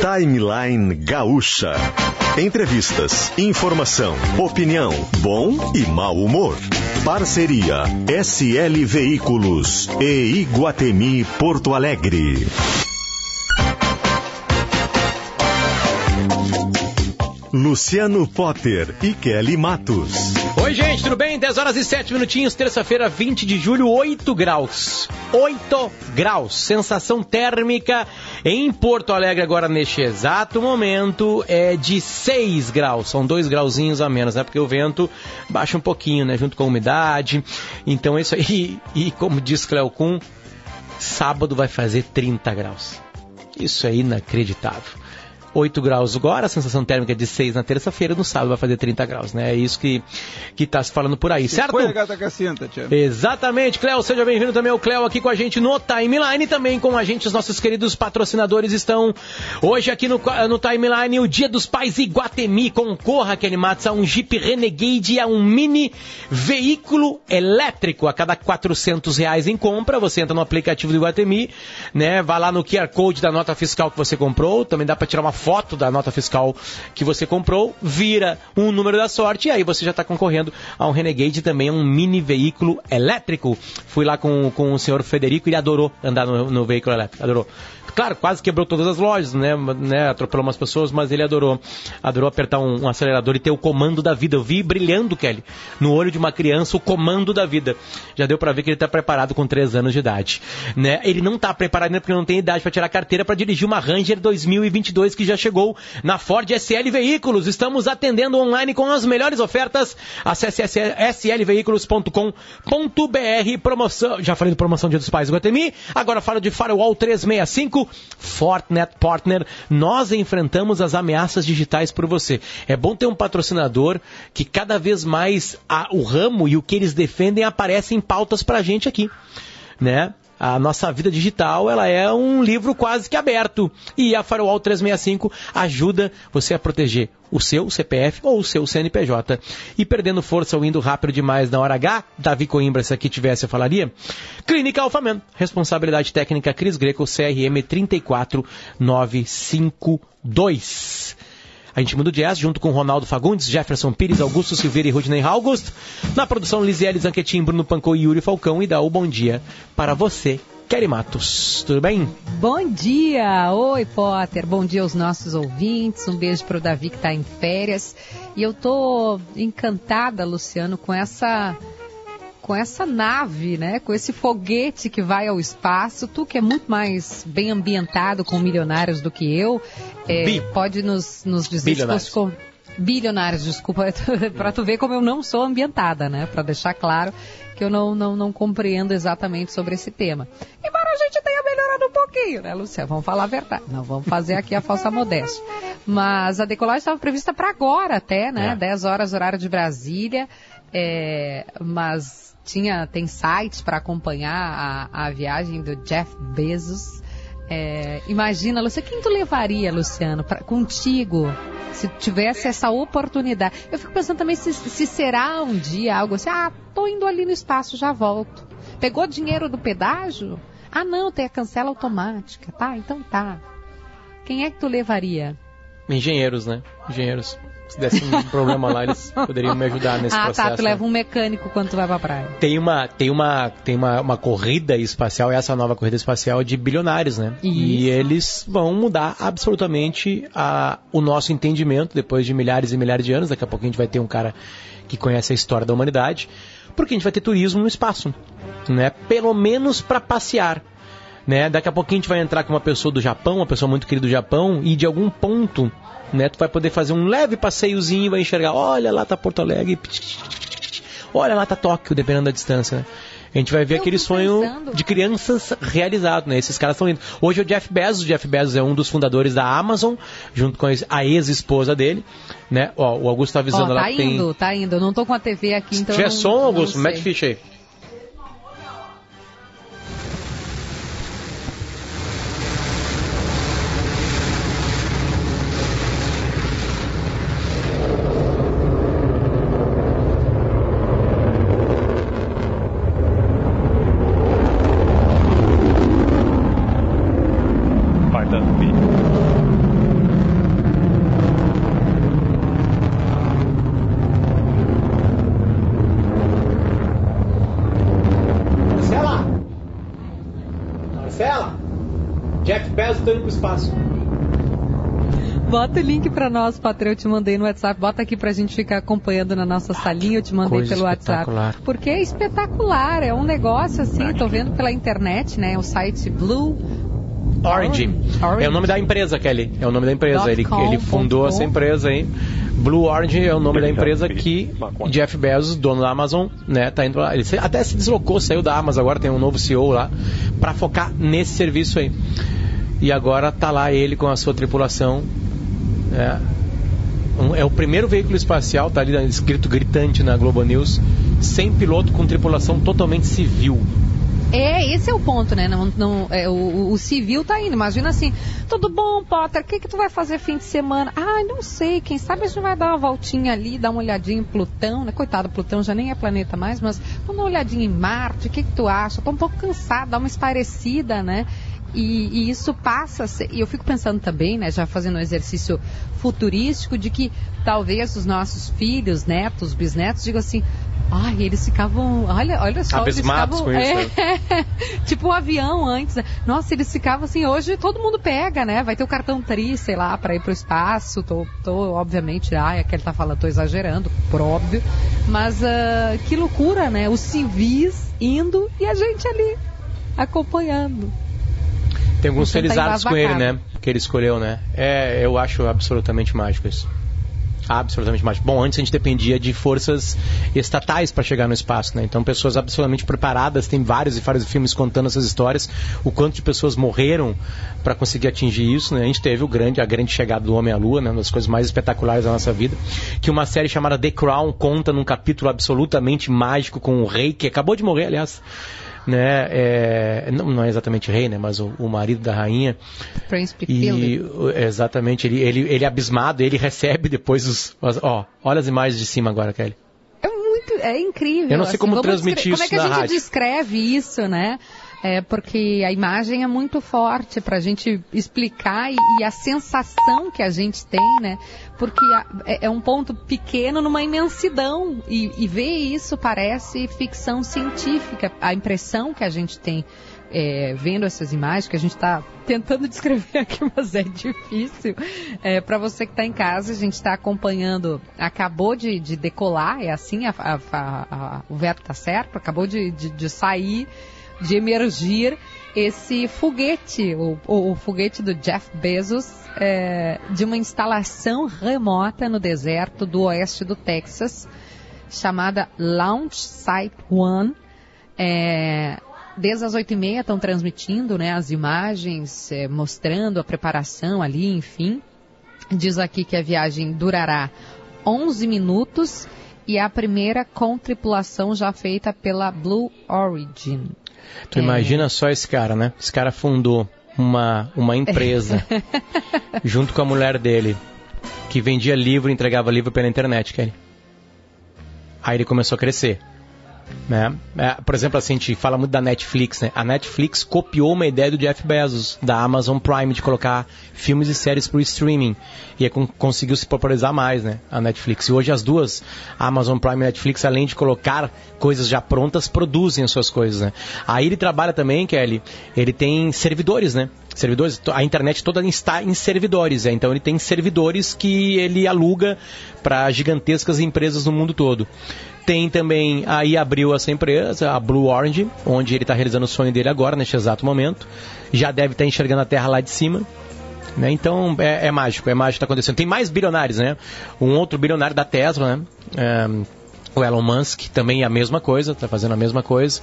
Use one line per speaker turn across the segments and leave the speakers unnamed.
Timeline Gaúcha. Entrevistas, informação, opinião, bom e mau humor. Parceria SL Veículos e Iguatemi Porto Alegre. Luciano Potter e Kelly Matos.
Tudo bem? 10 horas e 7 minutinhos, terça-feira, 20 de julho, 8 graus. 8 graus. Sensação térmica em Porto Alegre agora neste exato momento é de 6 graus. São 2 grauzinhos a menos, né? Porque o vento baixa um pouquinho, né? Junto com a umidade. Então é isso aí. E como diz Cleocum, sábado vai fazer 30 graus. Isso é inacreditável. 8 graus agora, a sensação térmica é de 6 na terça-feira, no sábado vai fazer 30 graus, né? É isso que, que tá se falando por aí, certo?
Foi a gata cacinta, tia.
Exatamente, Cléo, seja bem-vindo também o Cléo aqui com a gente no Timeline, também com a gente os nossos queridos patrocinadores estão hoje aqui no, no Timeline, o Dia dos Pais Iguatemi, concorra, Kelly Matos, a um Jeep Renegade, a um mini veículo elétrico, a cada 400 reais em compra, você entra no aplicativo do Iguatemi, né? Vai lá no QR Code da nota fiscal que você comprou, também dá para tirar uma foto da nota fiscal que você comprou, vira um número da sorte e aí você já está concorrendo a um Renegade também, um mini veículo elétrico. Fui lá com, com o senhor Federico e ele adorou andar no, no veículo elétrico, adorou. Claro, quase quebrou todas as lojas, né, né? Atropelou umas pessoas, mas ele adorou. Adorou apertar um, um, acelerador e ter o comando da vida. Eu vi brilhando, Kelly, no olho de uma criança, o comando da vida. Já deu para ver que ele está preparado com 3 anos de idade. Né? Ele não está preparado ainda porque não tem idade para tirar carteira para dirigir uma Ranger 2022 que já chegou na Ford SL Veículos. Estamos atendendo online com as melhores ofertas. Acesse slveículos.com.br. Promoção. Já falei de promoção Dia dos Pais do Guatemi. Agora falo de Firewall 365. Fortnet Partner, nós enfrentamos as ameaças digitais por você. É bom ter um patrocinador que cada vez mais a, o ramo e o que eles defendem aparecem em pautas pra gente aqui, né? A nossa vida digital ela é um livro quase que aberto. E a Firewall 365 ajuda você a proteger o seu CPF ou o seu CNPJ. E perdendo força ou indo rápido demais na hora H, Davi Coimbra, se aqui tivesse, eu falaria. Clínica Alfaman, responsabilidade técnica Cris Greco, CRM 34952. A gente muda o jazz junto com Ronaldo Fagundes, Jefferson Pires, Augusto Silveira e Rudney August. Na produção, Lisiele Zanquetin, Bruno Pancô e Yuri Falcão. E dá o bom dia para você, Kelly Matos. Tudo bem?
Bom dia! Oi, Potter. Bom dia aos nossos ouvintes. Um beijo para o Davi que está em férias. E eu tô encantada, Luciano, com essa com essa nave, né? Com esse foguete que vai ao espaço. Tu que é muito mais bem ambientado com milionários do que eu, é, pode nos, nos dizer
bilionários.
desculpa, para tu ver como eu não sou ambientada, né? Para deixar claro que eu não, não, não compreendo exatamente sobre esse tema. Embora a gente tenha melhorado um pouquinho, né, Luciano? Vamos falar a verdade. Não vamos fazer aqui a falsa modéstia. Mas a decolagem estava prevista para agora até, né?
É.
10 horas horário de Brasília. É, mas tinha tem sites para acompanhar a, a viagem do Jeff Bezos. É, imagina, Luciano, quem tu levaria, Luciano, pra, contigo, se tivesse essa oportunidade? Eu fico pensando também se, se será um dia algo assim, ah, tô indo ali no espaço, já volto. Pegou dinheiro do pedágio? Ah, não, tem a cancela automática. Tá, então tá. Quem é que tu levaria?
Engenheiros, né? Engenheiros. Se desse um problema lá, eles poderiam me ajudar nesse
ah,
processo.
tá, tu
né?
leva um mecânico quando tu vai pra praia.
Tem uma, tem uma, tem uma, uma corrida espacial, essa nova corrida espacial de bilionários, né? E eles vão mudar absolutamente a, o nosso entendimento depois de milhares e milhares de anos. Daqui a pouco a gente vai ter um cara que conhece a história da humanidade, porque a gente vai ter turismo no espaço, né? Pelo menos para passear. Né? Daqui a pouquinho a gente vai entrar com uma pessoa do Japão, uma pessoa muito querida do Japão, e de algum ponto, né, tu vai poder fazer um leve passeiozinho, vai enxergar, olha lá tá Porto Alegre, olha lá tá Tóquio, dependendo da distância, né? A gente vai ver
Eu
aquele sonho
pensando-
de crianças realizado, né? Esses caras estão indo. Hoje é o Jeff Bezos, o Jeff Bezos é um dos fundadores da Amazon, junto com a ex-esposa dele, né? Ó, o Augusto tá
Ó,
avisando lá
tá
que tem...
indo, tá indo. Eu não tô com a TV aqui,
Se
então.
tiver
eu não-
som, Augusto, mete ficha aí. Quarta. pro espaço.
Bota o link para nós, Patrícia. Eu te mandei no WhatsApp. Bota aqui pra gente ficar acompanhando na nossa salinha. Eu te mandei
Coisa
pelo WhatsApp. Porque é espetacular. É um negócio assim. Tô vendo pela internet, né? O site Blue
Orange.
Orange.
É o nome da empresa, Kelly. É o nome da empresa. Ele,
com,
ele fundou essa empresa aí. Blue Orange é o nome da empresa que Jeff Bezos, dono da Amazon, né, tá indo lá. Ele até se deslocou, saiu da Amazon, agora tem um novo CEO lá, para focar nesse serviço aí. E agora tá lá ele com a sua tripulação. Né. Um- é o primeiro veículo espacial, tá ali escrito gritante na Globo News, sem piloto com tripulação totalmente civil.
É, esse é o ponto, né? Não, não- é, o, o civil tá indo. Imagina assim, tudo bom, Potter? O que, que tu vai fazer fim de semana? Ah, não sei. Quem sabe a gente vai dar uma voltinha ali, dar uma olhadinha em Plutão, né? Coitado, Plutão já nem é planeta mais, mas vamos dar uma olhadinha em Marte. O que, que tu acha? Tô um pouco cansada, dá uma esparecida, né? E, e isso passa, a ser- e eu fico pensando também, né, já fazendo um exercício futurístico, de que talvez os nossos filhos, netos, bisnetos, digam assim, ai, eles ficavam, olha, olha só, eles
Abismados
ficavam,
isso, né?
é, tipo um avião antes. né? Nossa, eles ficavam assim, hoje todo mundo pega, né? Vai ter o cartão TRI, sei lá, para ir pro espaço. Tô, tô obviamente, ai, aquele tá falando, tô exagerando, por óbvio. Mas ah, que loucura, né? Os civis indo e a gente ali acompanhando.
Tem alguns
Você tá
felizados com ele, né? Que ele escolheu, né? É, eu acho absolutamente mágico isso. Absolutamente mágico. Bom, antes a gente dependia de forças estatais para chegar no espaço, né? Então, pessoas absolutamente preparadas. Tem vários e vários filmes contando essas histórias. O quanto de pessoas morreram para conseguir atingir isso, né? A gente teve o grande, a grande chegada do Homem à Lua, né? Uma das coisas mais espetaculares da nossa vida. Que uma série chamada The Crown conta num capítulo absolutamente mágico com o rei, que acabou de morrer, aliás. Né? É, não, não é exatamente rei, né? Mas o, o marido da rainha.
Prince
E exatamente, ele, ele, ele é abismado, ele recebe depois os. as- ó, olha as imagens de cima agora, Kelly.
É muito, é incrível.
Eu não sei como
vamos
transmitir isso
Como é que a gente
rádio.
descreve isso, né? É porque a imagem é muito forte para a gente explicar e, e a sensação que a gente tem, né? Porque a- é, é um ponto pequeno numa imensidão e, e ver isso parece ficção científica. A impressão que a gente tem é, vendo essas imagens, que a gente está tentando descrever aqui, mas é difícil. É, para você que está em casa, a gente está acompanhando, acabou de, de decolar, é assim, a- a- a- o verbo está certo, acabou de, de, de sair, de emergir esse foguete, o, o- o foguete do Jeff Bezos, é, de uma instalação remota no deserto do oeste do Texas, chamada Launch Site One. É, desde as oito e meia estão transmitindo né, as imagens, é, mostrando a preparação ali, enfim. Diz aqui que a viagem durará 11 minutos e a primeira com tripulação já feita pela Blue Origin.
Tu
É.
imagina só esse cara, né? Esse cara fundou uma, uma empresa junto com a mulher dele que vendia livro e entregava livro pela internet, Kelly. Aí ele começou a crescer. Né? É, por exemplo, assim, a gente fala muito da Netflix, né? A Netflix copiou uma ideia do Jeff Bezos, da Amazon Prime, de colocar filmes e séries pro streaming. E aí con- conseguiu se popularizar mais, né? A Netflix. E hoje as duas, Amazon Prime e Netflix, além de colocar coisas já prontas, produzem as suas coisas, né? Aí ele trabalha também, Kelly, ele tem servidores, né? Servidores, a internet toda está em servidores, é. então ele tem servidores que ele aluga para gigantescas empresas no mundo todo. Tem também, aí abriu essa empresa, a Blue Orange, onde ele está realizando o sonho dele agora, neste exato momento. Já deve estar enxergando a Terra lá de cima. Né? Então é, é mágico, é mágico que está acontecendo. Tem mais bilionários, né? Um outro bilionário da Tesla, né? É, o Elon Musk também é a mesma coisa, está fazendo a mesma coisa.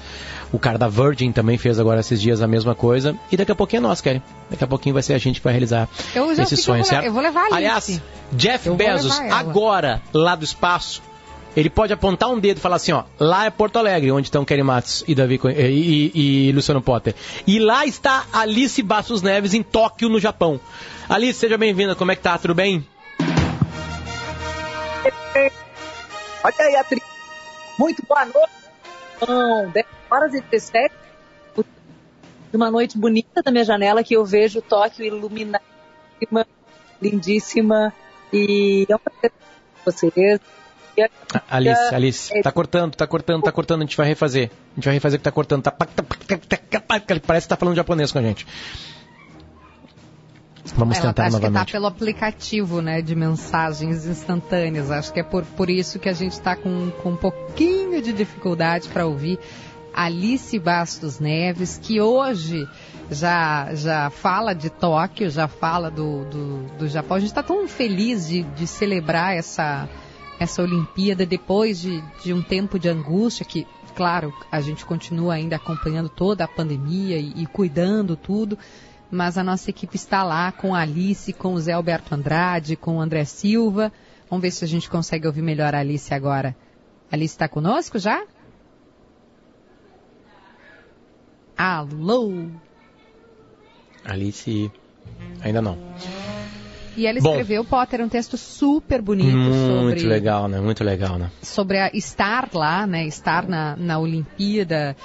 O cara da Virgin também fez agora esses dias a mesma coisa. E daqui a pouquinho é nós, Kelly. Daqui a pouquinho vai ser a gente que vai realizar
Eu já
esse sonho,
eu vou,
certo?
eu vou levar a Alice.
Aliás, Jeff
Eu
Bezos, agora, lá do espaço, ele pode apontar um dedo e falar assim, ó, lá é Porto Alegre, onde estão Kelly Matos e, Davi, e, e- e Luciano Potter. E lá está Alice Bastos Neves, em Tóquio, no Japão. Alice, seja bem-vinda, como é que tá? Tudo bem?
Olha aí, atriz. Muito boa noite. São 10 horas e 17 de uma noite bonita da minha janela que eu vejo Tóquio iluminadíssima, lindíssima. E é um prazer vocês. E a-
A- Alice, Alice, tá cortando, tá cortando, tá cortando, a gente vai refazer. A gente vai refazer o que tá cortando. Tá, tá- tá- parece que tá falando japonês com a gente. Vamos
Ela
tentar
acho
novamente.
que tá pelo aplicativo, né, de mensagens instantâneas. Acho que é por, por isso que a gente está com, com um pouquinho de dificuldade para ouvir Alice Bastos Neves, que hoje já, já fala de Tóquio, já fala do, do, do Japão. A gente está tão feliz de, de celebrar essa, essa Olimpíada depois de, de um tempo de angústia que claro, a gente continua ainda acompanhando toda a pandemia e, e, cuidando tudo, mas a nossa equipe está lá com a Alice, com o Zé Alberto Andrade, com o André Silva. Vamos ver se a gente consegue ouvir melhor a Alice agora. Alice está conosco já? Alô?
Alice, ainda não.
E ela escreveu, Bom, Potter, um texto super bonito
muito
sobre...
legal, né? Muito legal, né?
Sobre a, estar lá, né? Estar na, na Olimpíada,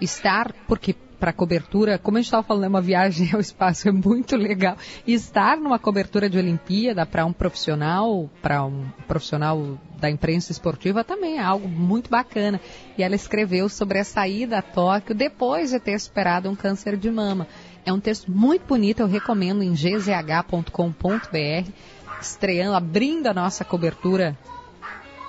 estar, porque para cobertura, como a gente estava falando, é uma viagem ao espaço, é muito legal. E estar numa cobertura de Olimpíada para um profissional, para um profissional da imprensa esportiva também é algo muito bacana. E ela escreveu sobre a saída a Tóquio depois de ter superado um câncer de mama. É um texto muito bonito, eu recomendo em gzh.com.br, estreando, abrindo a nossa cobertura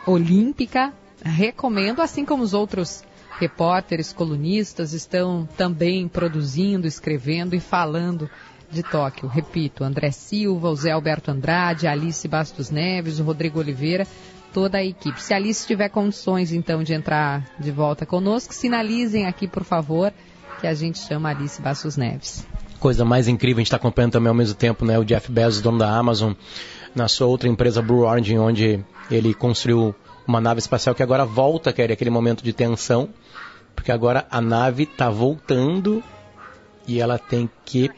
olímpica. Recomendo, assim como os outros repórteres, colunistas estão também produzindo, escrevendo e falando de Tóquio. Repito, André Silva, o Zé Alberto Andrade, Alice Bastos Neves, o Rodrigo Oliveira, toda a equipe. Se a Alice tiver condições, então, de entrar de volta conosco, sinalizem aqui, por favor, que a gente chama Alice Bastos Neves.
Coisa mais incrível, a gente está acompanhando também ao mesmo tempo, né, o Jeff Bezos, dono da Amazon, na sua outra empresa Blue Origin, onde ele construiu uma nave espacial que agora volta, que era aquele momento de tensão, porque agora a nave está voltando e ela tem que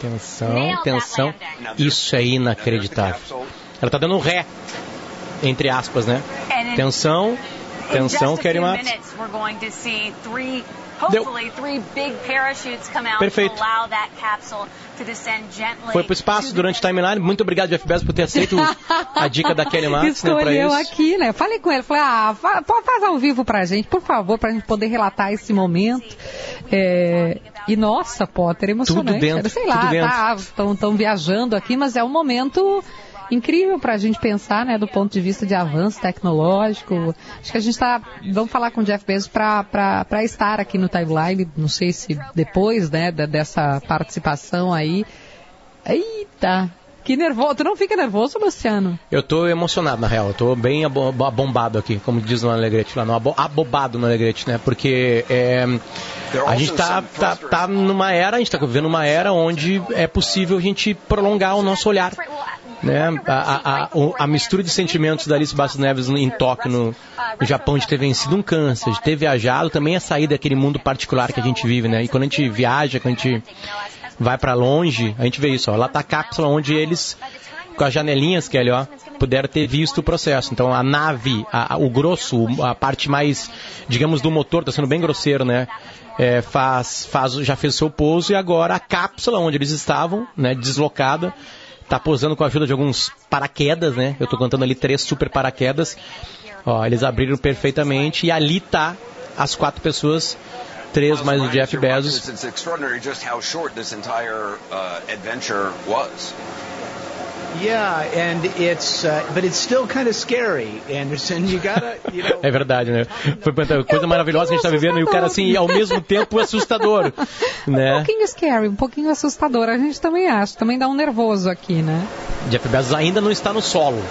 Tensão, tensão. Isso é inacreditável. Ela está dando um ré, entre aspas, né? Tensão, tensão, Kelly Matos. Deu. Perfeito. Foi pro espaço durante o timeline. Muito obrigado, Jeff Bezos, por ter aceito a dica da Kelly Matos.
Escolheu
né,
aqui, né? Falei com ele, falei, ah, faz ao vivo pra gente, por favor, pra gente poder relatar esse momento. É, e nossa, Potter, emocionante.
Tudo dentro,
Sei lá,
estão
tá, viajando aqui, mas é um momento incrível para a gente pensar, né, do ponto de vista de avanço tecnológico. Acho que a gente está, vamos falar com o Jeff Bezos para estar aqui no timeline, não sei se depois, né, dessa participação aí. Eita, que nervoso. Tu não fica nervoso, Luciano?
Eu tô emocionado, na real. Eu tô bem abombado aqui, como diz no Alegrete lá, no abo abobado no Alegrete, né? Porque é, a gente tá, tá, tá numa era, a gente tá vivendo uma era onde é possível a gente prolongar o nosso olhar. Né? A, a, a, mistura de sentimentos da Alice Bastos Neves em Tóquio, no, no Japão, de ter vencido um câncer, de ter viajado, também é sair daquele mundo particular que a gente vive, né? E quando a gente viaja, quando a gente vai para longe, a gente vê isso, ó, lá tá a cápsula onde eles, com as janelinhas, Kelly, ó, puderam ter visto o processo. Então a nave, a, o grosso, a parte mais, digamos, do motor, tá sendo bem grosseiro, né? É, faz, faz, já fez o seu pouso e agora a cápsula onde eles estavam, né, deslocada, tá pousando com a ajuda de alguns paraquedas, né? Eu tô contando ali três super paraquedas. Ó, eles abriram perfeitamente e ali tá as quatro pessoas três mais o Jeff Bezos. É verdade, né? Foi uma coisa maravilhosa que a gente tá vivendo e o cara assim, ao mesmo tempo assustador, né?
Um pouquinho scary, um pouquinho assustador. A gente também acha, também dá um nervoso aqui, né?
Jeff Bezos ainda não está no solo,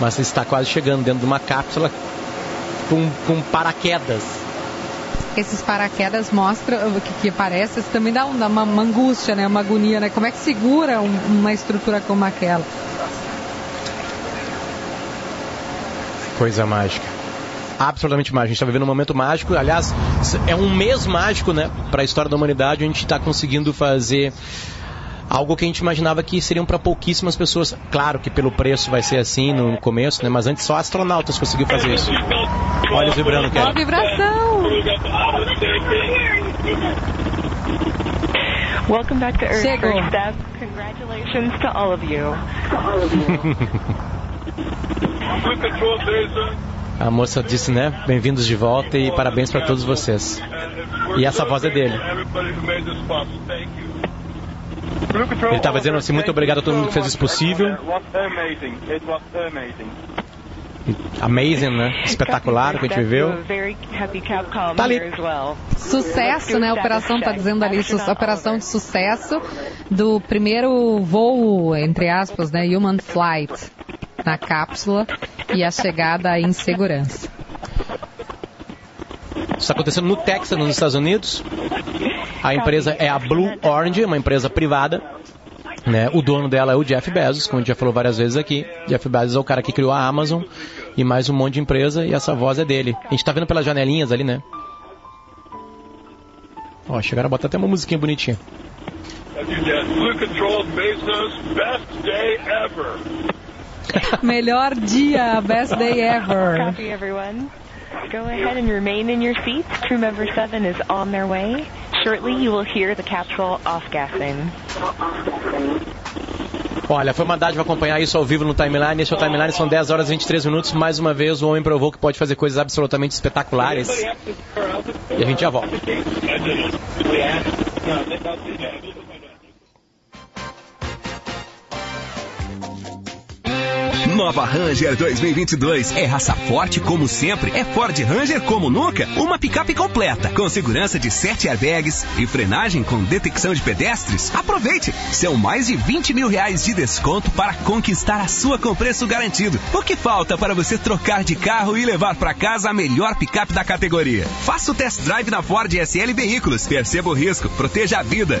mas está quase chegando dentro de uma cápsula com, com paraquedas
esses paraquedas mostram que, que parece, também dá uma, uma, angústia, né? Uma agonia, né? Como é que segura um, uma estrutura como aquela?
Coisa mágica. Absolutamente mágico. A gente está vivendo um momento mágico. Aliás, é um mês mágico, né? Para a história da humanidade. A gente está conseguindo fazer algo que a gente imaginava que seriam para pouquíssimas pessoas. Claro que pelo preço vai ser assim no começo, né? Mas antes só astronautas conseguiram fazer isso. Olha vibrando, Kelly.
Uma vibração.
Welcome back to Earth,
Chegou.
First Step. Congratulations to all of you.
A moça disse, né? Bem-vindos de volta e parabéns para todos vocês. E essa voz é dele. Ele estava dizendo assim, muito obrigado a todo mundo que fez isso possível. Amazing, né? Espetacular o que a gente viveu. Tá ali.
Sucesso, né? A operação tá dizendo ali, operação de sucesso do primeiro voo, entre aspas, né? Human Flight na cápsula e a chegada em segurança.
Isso está acontecendo no Texas, nos Estados Unidos. A empresa é a Blue Orange, uma empresa privada. Né? O dono dela é o Jeff Bezos, como a gente já falou várias vezes aqui. Jeff Bezos é o cara que criou a Amazon e mais um monte de empresa e essa voz é dele. A gente está vendo pelas janelinhas ali, né? Ó, chegaram a botar até uma musiquinha bonitinha.
Melhor dia, best day ever.
Copy, everyone. Go ahead and remain in your seats. Crew member 7 is on their way. Shortly, you will hear the capsule off-gassing.
Olha, foi uma dádiva acompanhar isso ao vivo no timeline. Esse é o timeline, são 10 horas e 23 minutos. Mais uma vez, o homem provou que pode fazer coisas absolutamente espetaculares. E a gente já volta.
Nova Ranger 2022 é raça forte como sempre, é Ford Ranger como nunca, uma picape completa, com segurança de 7 airbags e frenagem com detecção de pedestres. Aproveite! São mais de 20 mil reais de desconto para conquistar a sua com preço garantido. O que falta para você trocar de carro e levar para casa a melhor picape da categoria? Faça o test drive na Ford SL Veículos, perceba o risco, proteja a vida.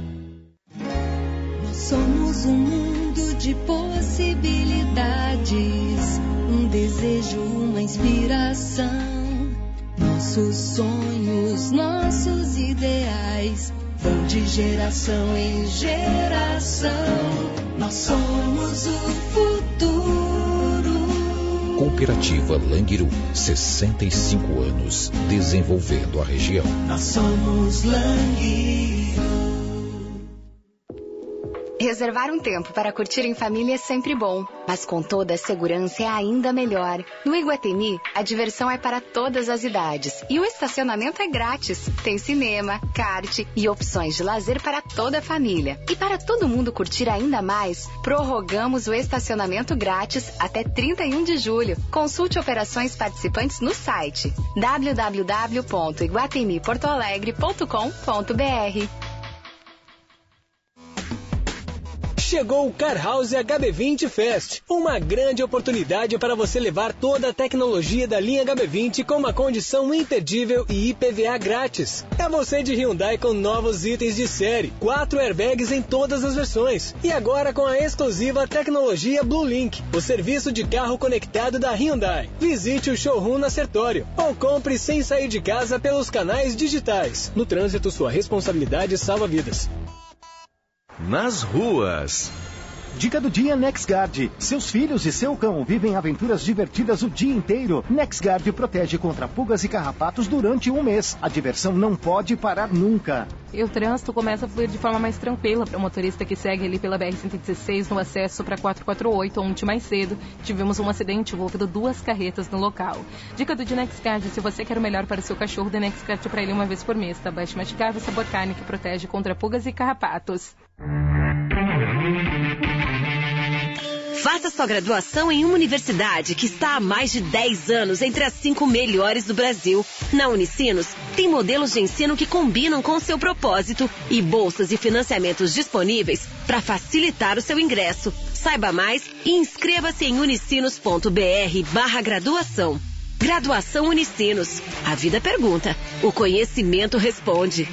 Somos um mundo de possibilidades, um desejo, uma inspiração. Nossos sonhos, nossos ideais vão de geração em geração. Nós somos o futuro.
Cooperativa Langiru, 65 anos, desenvolvendo a região.
Nós somos Langiru.
Reservar um tempo para curtir em família é sempre bom, mas com toda a segurança é ainda melhor. No Iguatemi, a diversão é para todas as idades e o estacionamento é grátis. Tem cinema, kart e opções de lazer para toda a família. E para todo mundo curtir ainda mais, prorrogamos o estacionamento grátis até 31 de julho. Consulte operações participantes no site www.iguatemiportoalegre.com.br.
Chegou o Car House HB20 Fest, uma grande oportunidade para você levar toda a tecnologia da linha HB20 com uma condição imperdível e IPVA grátis. É você de Hyundai com novos itens de série, quatro airbags em todas as versões e agora com a exclusiva tecnologia Blue Link, o serviço de carro conectado da Hyundai. Visite o showroom na Sertório ou compre sem sair de casa pelos canais digitais. No trânsito, sua responsabilidade salva vidas
nas ruas.
Dica do dia NexGuard. Seus filhos e seu cão vivem aventuras divertidas o dia inteiro. NexGuard protege contra pulgas e carrapatos durante um mês. A diversão não pode parar nunca.
E o trânsito começa a fluir de forma mais tranquila para o motorista que segue ali pela BR-116 no acesso para 448. Ontem mais cedo tivemos um acidente envolvendo duas carretas no local. Dica do dia NexGuard. Se você quer o melhor para o seu cachorro, dê NexGuard para ele uma vez por mês. Tabaxi masticável, sabor carne que protege contra pulgas e carrapatos.
Faça sua graduação em uma universidade que está há mais de 10 anos entre as cinco melhores do Brasil. Na Unicinos, tem modelos de ensino que combinam com o seu propósito e bolsas e financiamentos disponíveis para facilitar o seu ingresso. Saiba mais e inscreva-se em unicinos.br barra graduação. Graduação Unicinos. A vida pergunta, o conhecimento responde.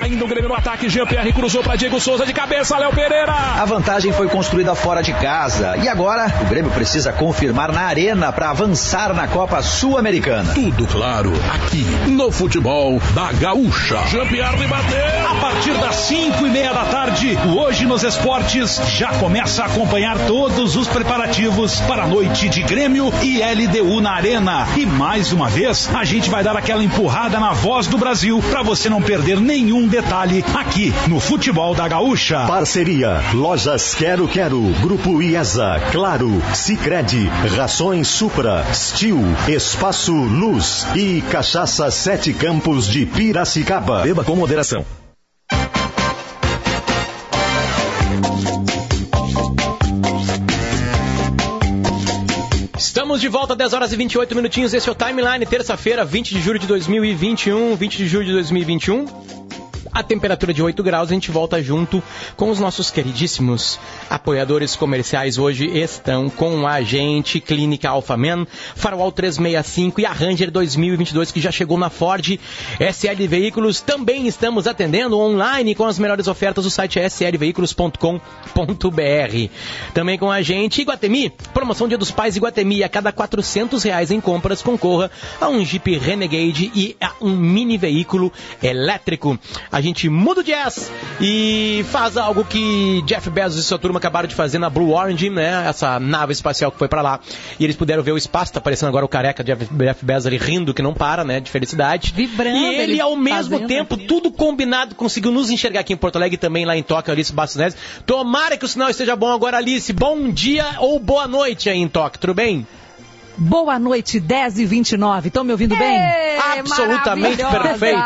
Ainda o Grêmio no ataque, Jean-Pierre cruzou para Diego Souza de cabeça, Léo Pereira.
A vantagem foi construída fora de casa e agora o Grêmio precisa confirmar na arena para avançar na Copa Sul-Americana.
Tudo claro aqui no futebol da Gaúcha. Jean-Pierre bateu.
A partir das 5 e meia da tarde, Hoje nos Esportes já começa a acompanhar todos os preparativos para a noite de Grêmio e LDU na arena. E mais uma vez, a gente vai dar aquela empurrada na voz do Brasil para você não perder nenhum detalhe aqui no Futebol da Gaúcha.
Parceria Lojas Quero Quero, Grupo IESA, Claro, Sicredi, Rações Supra, Stil, Espaço Luz e Cachaça Sete Campos de Piracicaba.
Beba com moderação.
Estamos de volta, 10 horas e 28 minutinhos. Esse é o Timeline, terça-feira, 20 de julho de 2021. 20 de julho de 2021 a temperatura de 8 graus. A gente volta junto com os nossos queridíssimos apoiadores comerciais. Hoje estão com a gente Clínica Alphaman, Farol 365 e a Ranger 2022 que já chegou na Ford SL Veículos. Também estamos atendendo online com as melhores ofertas do site slveículos.com.br. Também com a gente Iguatemi, promoção Dia dos Pais Iguatemi. A cada 400 reais em compras concorra a um Jeep Renegade e a um mini veículo elétrico. A gente muda o jazz e faz algo que Jeff Bezos e sua turma acabaram de fazer na Blue Origin, né? Essa nave espacial que foi para lá. E eles puderam ver o espaço, tá aparecendo agora o careca de Jeff Bezos ali rindo que não para, né? De felicidade.
Vibrando.
E ele, ao mesmo tempo, tudo combinado, conseguiu nos enxergar aqui em Porto Alegre e também lá em Tóquio, Alice Bastos Tomara que o sinal esteja bom agora, Alice. Bom dia ou boa noite aí em Tóquio, tudo bem?
Boa noite, 10 e 29. Estão me ouvindo bem?
Absolutamente perfeito.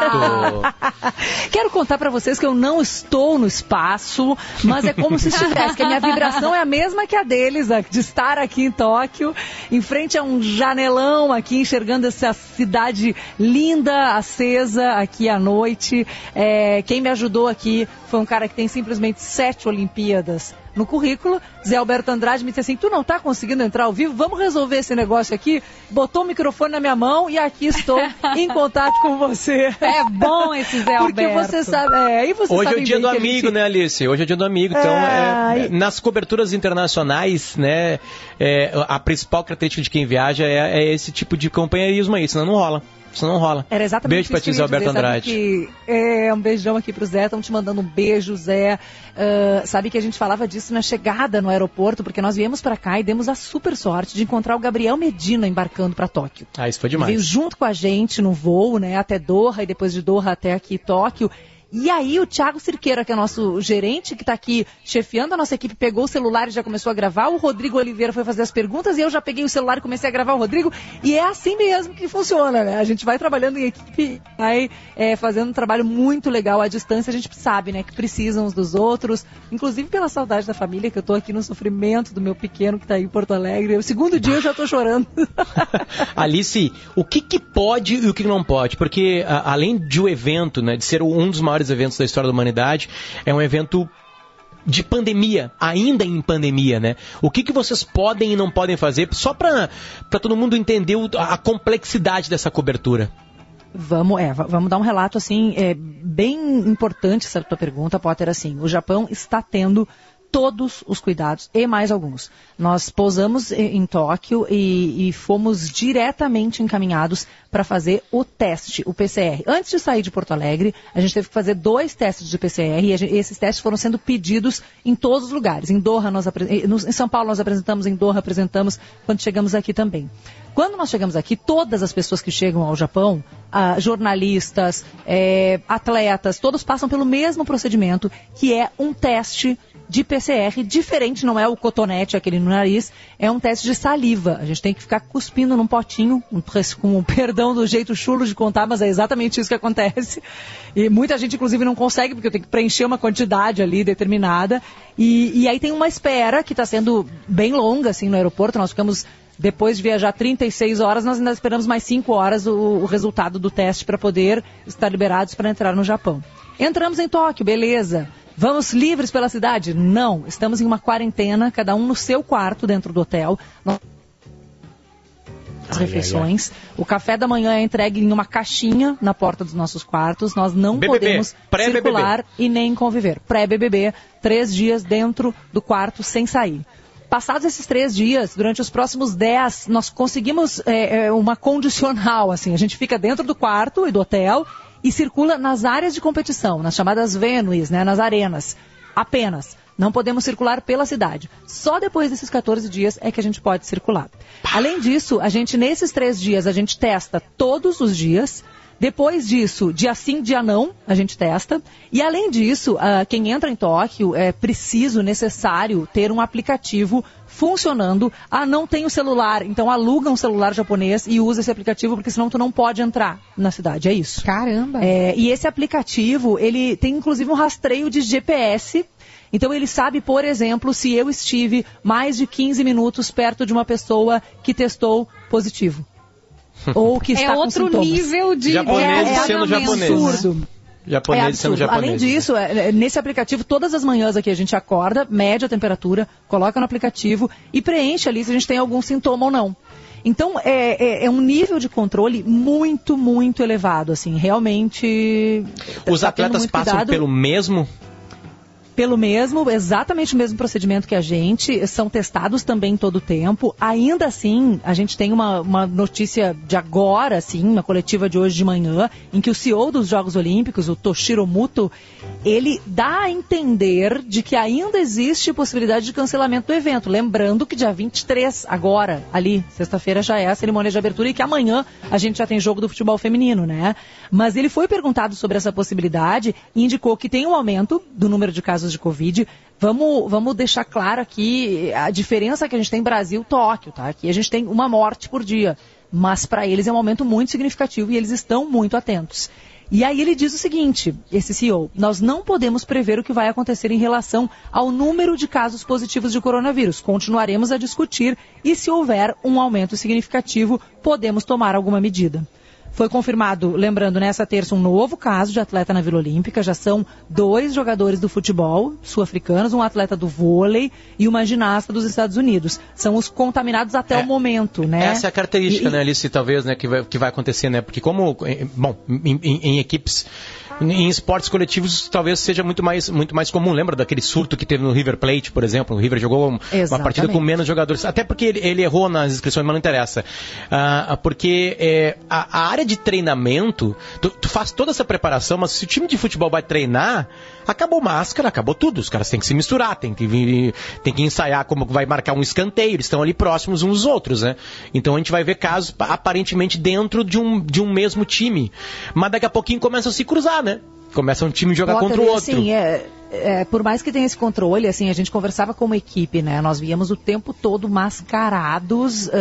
Quero contar para vocês que eu não estou no espaço, mas é como se estivesse, que a minha vibração é a mesma que a deles, de estar aqui em Tóquio, em frente a um janelão aqui, enxergando essa cidade linda, acesa aqui à noite. É, quem me ajudou aqui foi um cara que tem simplesmente sete Olimpíadas no currículo. Zé Alberto Andrade me disse assim: Tu não está conseguindo entrar ao vivo? Vamos resolver esse negócio aqui. Botou o microfone na minha mão e aqui estou em contato com você.
É bom esse Zé
Porque
Alberto.
você sabe. É, e você
Hoje é
sabe
o dia do amigo,
gente-
né, Alice? Hoje é o dia do amigo. Então,
É,
é, nas coberturas internacionais, né, é, a principal característica de quem viaja é, é esse tipo de companheirismo aí, senão não rola. Senão não rola.
Era exatamente
Beijo pra
isso
ti, Zé Alberto
dizer,
Andrade.
que- é, um beijão aqui pro Zé, estão te mandando um beijo, Zé. Ah, sabe que a gente falava disso na chegada no aeroporto, porque nós viemos para cá e demos a super sorte de encontrar o Gabriel Medina embarcando para Tóquio.
Ah, isso foi
Ele
demais.
veio junto com a gente no voo, né, até Doha e depois de Doha até aqui Tóquio. E aí o Thiago Cirqueira, que é nosso gerente, que está aqui chefiando a nossa equipe, pegou o celular e já começou a gravar. O Rodrigo Oliveira foi fazer as perguntas e eu já peguei o celular e comecei a gravar o Rodrigo. E é assim mesmo que funciona, né? A gente vai trabalhando em equipe, vai é, fazendo um trabalho muito legal à distância. A gente sabe, né, que precisam uns dos outros, inclusive pela saudade da família, que eu tô aqui no sofrimento do meu pequeno que está aí em Porto Alegre. O segundo dia eu já tô chorando.
Alice, o que, que pode e o que não pode? Porque a- além de o evento, né, de ser um dos maiores eventos da história da humanidade, é um evento de pandemia, ainda em pandemia, né? O que, que vocês podem e não podem fazer só para todo mundo entender a complexidade dessa cobertura?
Vamos, é, va- vamos dar um relato assim, é, bem importante essa tua pergunta, Potter. Assim, o Japão está tendo todos os cuidados e mais alguns. Nós pousamos em, Tóquio e, e fomos diretamente encaminhados para fazer o teste, o PCR. Antes de sair de Porto Alegre, a gente teve que fazer dois testes de PCR e gente- esses testes foram sendo pedidos em todos os lugares. Em Doha, nós eh, em São Paulo nós apresentamos, em Doha apresentamos, quando chegamos aqui também. Quando nós chegamos aqui, todas as pessoas que chegam ao Japão, ah, jornalistas, eh, atletas, todos passam pelo mesmo procedimento, que é um teste de PCR diferente, não é o cotonete, aquele no nariz, é um teste de saliva. A gente tem que ficar cuspindo num potinho, um- com o perdão do jeito chulo de contar, mas é exatamente isso que acontece. E muita gente, inclusive, não consegue, porque tenho que preencher uma quantidade ali determinada. E, e aí tem uma espera que está sendo bem longa, assim, no aeroporto. Nós ficamos depois de viajar 36 horas, nós ainda esperamos mais 5 horas o, o resultado do teste para poder estar liberados para entrar no Japão. Entramos em Tóquio, beleza. Vamos livres pela cidade? Não. Estamos em uma quarentena, cada um no seu quarto dentro do hotel. Nós as
Ai,
refeições. O café da manhã é entregue em uma caixinha na porta dos nossos quartos. Nós não
BBB,
podemos circular e nem conviver. Pré-BBB, três dias dentro do quarto sem sair. Passados esses três dias, durante os próximos dez, nós conseguimos é, uma condicional, assim, a gente fica dentro do quarto e do hotel e circula nas áreas de competição, nas chamadas venues, né, nas arenas, apenas. Não podemos circular pela cidade. Só depois desses 14 dias é que a gente pode circular. Além disso, a gente, nesses três dias, a gente testa todos os dias. Depois disso, dia sim, dia não, a gente testa. E além disso, ah, quem entra em Tóquio é preciso, necessário, ter um aplicativo funcionando. Ah, não tem o celular, então aluga um celular japonês e usa esse aplicativo, porque senão tu não pode entrar na cidade. É isso.
Caramba!
É, e esse aplicativo, ele tem inclusive um rastreio de GPS. Então ele sabe, por exemplo, se eu estive mais de 15 minutos perto de uma pessoa que testou positivo. Ou que
É
está com
outro
sintomas.
nível de-
Japonês
é, é
sendo japonês.
absurdo.
Japonês
É
sendo japonês.
Além disso, é, é, nesse aplicativo, todas as manhãs aqui a gente acorda, mede a temperatura, coloca no aplicativo e preenche ali se a gente tem algum sintoma ou não. Então, é, é- é um nível de controle muito, muito elevado, assim, realmente...
Os
tá
atletas passam
cuidado
pelo mesmo
pelo mesmo, exatamente o mesmo procedimento que a gente, são testados também todo o tempo. Ainda assim, a gente tem uma, uma notícia de agora, assim, uma coletiva de hoje de manhã, em que o CEO dos Jogos Olímpicos, o Toshiro Muto, ele dá a entender de que ainda existe possibilidade de cancelamento do evento. Lembrando que dia 23, agora, ali, sexta-feira já é a cerimônia de abertura e que amanhã a gente já tem jogo do futebol feminino, né? Mas ele foi perguntado sobre essa possibilidade e indicou que tem um aumento do número de casos de Covid. Vamos, vamos deixar claro aqui a diferença que a gente tem Brasil-Tóquio, tá? Aqui a gente tem uma morte por dia. Mas para eles é um aumento muito significativo e eles estão muito atentos. E aí ele diz o seguinte, esse CEO, nós não podemos prever o que vai acontecer em relação ao número de casos positivos de coronavírus. Continuaremos a discutir e se houver um aumento significativo, podemos tomar alguma medida. Foi confirmado, lembrando, nessa terça, um novo caso de atleta na Vila Olímpica. Já são dois jogadores do futebol sul-africanos, um atleta do vôlei e uma ginasta dos Estados Unidos. São os contaminados até o momento, né?
Essa é a característica,
E-
né, Alice, talvez, né, que vai, que vai acontecer, né? Porque como, eh, bom, em, em- em equipes, em esportes coletivos, talvez seja muito mais, muito mais comum. Lembra daquele surto que teve no River Plate, por exemplo? O River jogou um- uma partida com menos jogadores. Até porque ele, ele errou nas inscrições, mas não interessa. Ah, porque eh, a, a área de treinamento, tu, tu faz toda essa preparação, mas se o time de futebol vai treinar, acabou máscara, acabou tudo. Os caras têm que se misturar, tem que, vir, tem que ensaiar como vai marcar um escanteio, eles estão ali próximos uns dos outros, né? Então a gente vai ver casos pa- aparentemente dentro de um, de um mesmo time. Mas daqui a pouquinho começam a se cruzar, né? Começa um time jogar
Potter,
contra o outro.
Assim, é, é, por mais que tenha esse controle, assim, a gente conversava como equipe, né? Nós víamos o tempo todo mascarados, ah,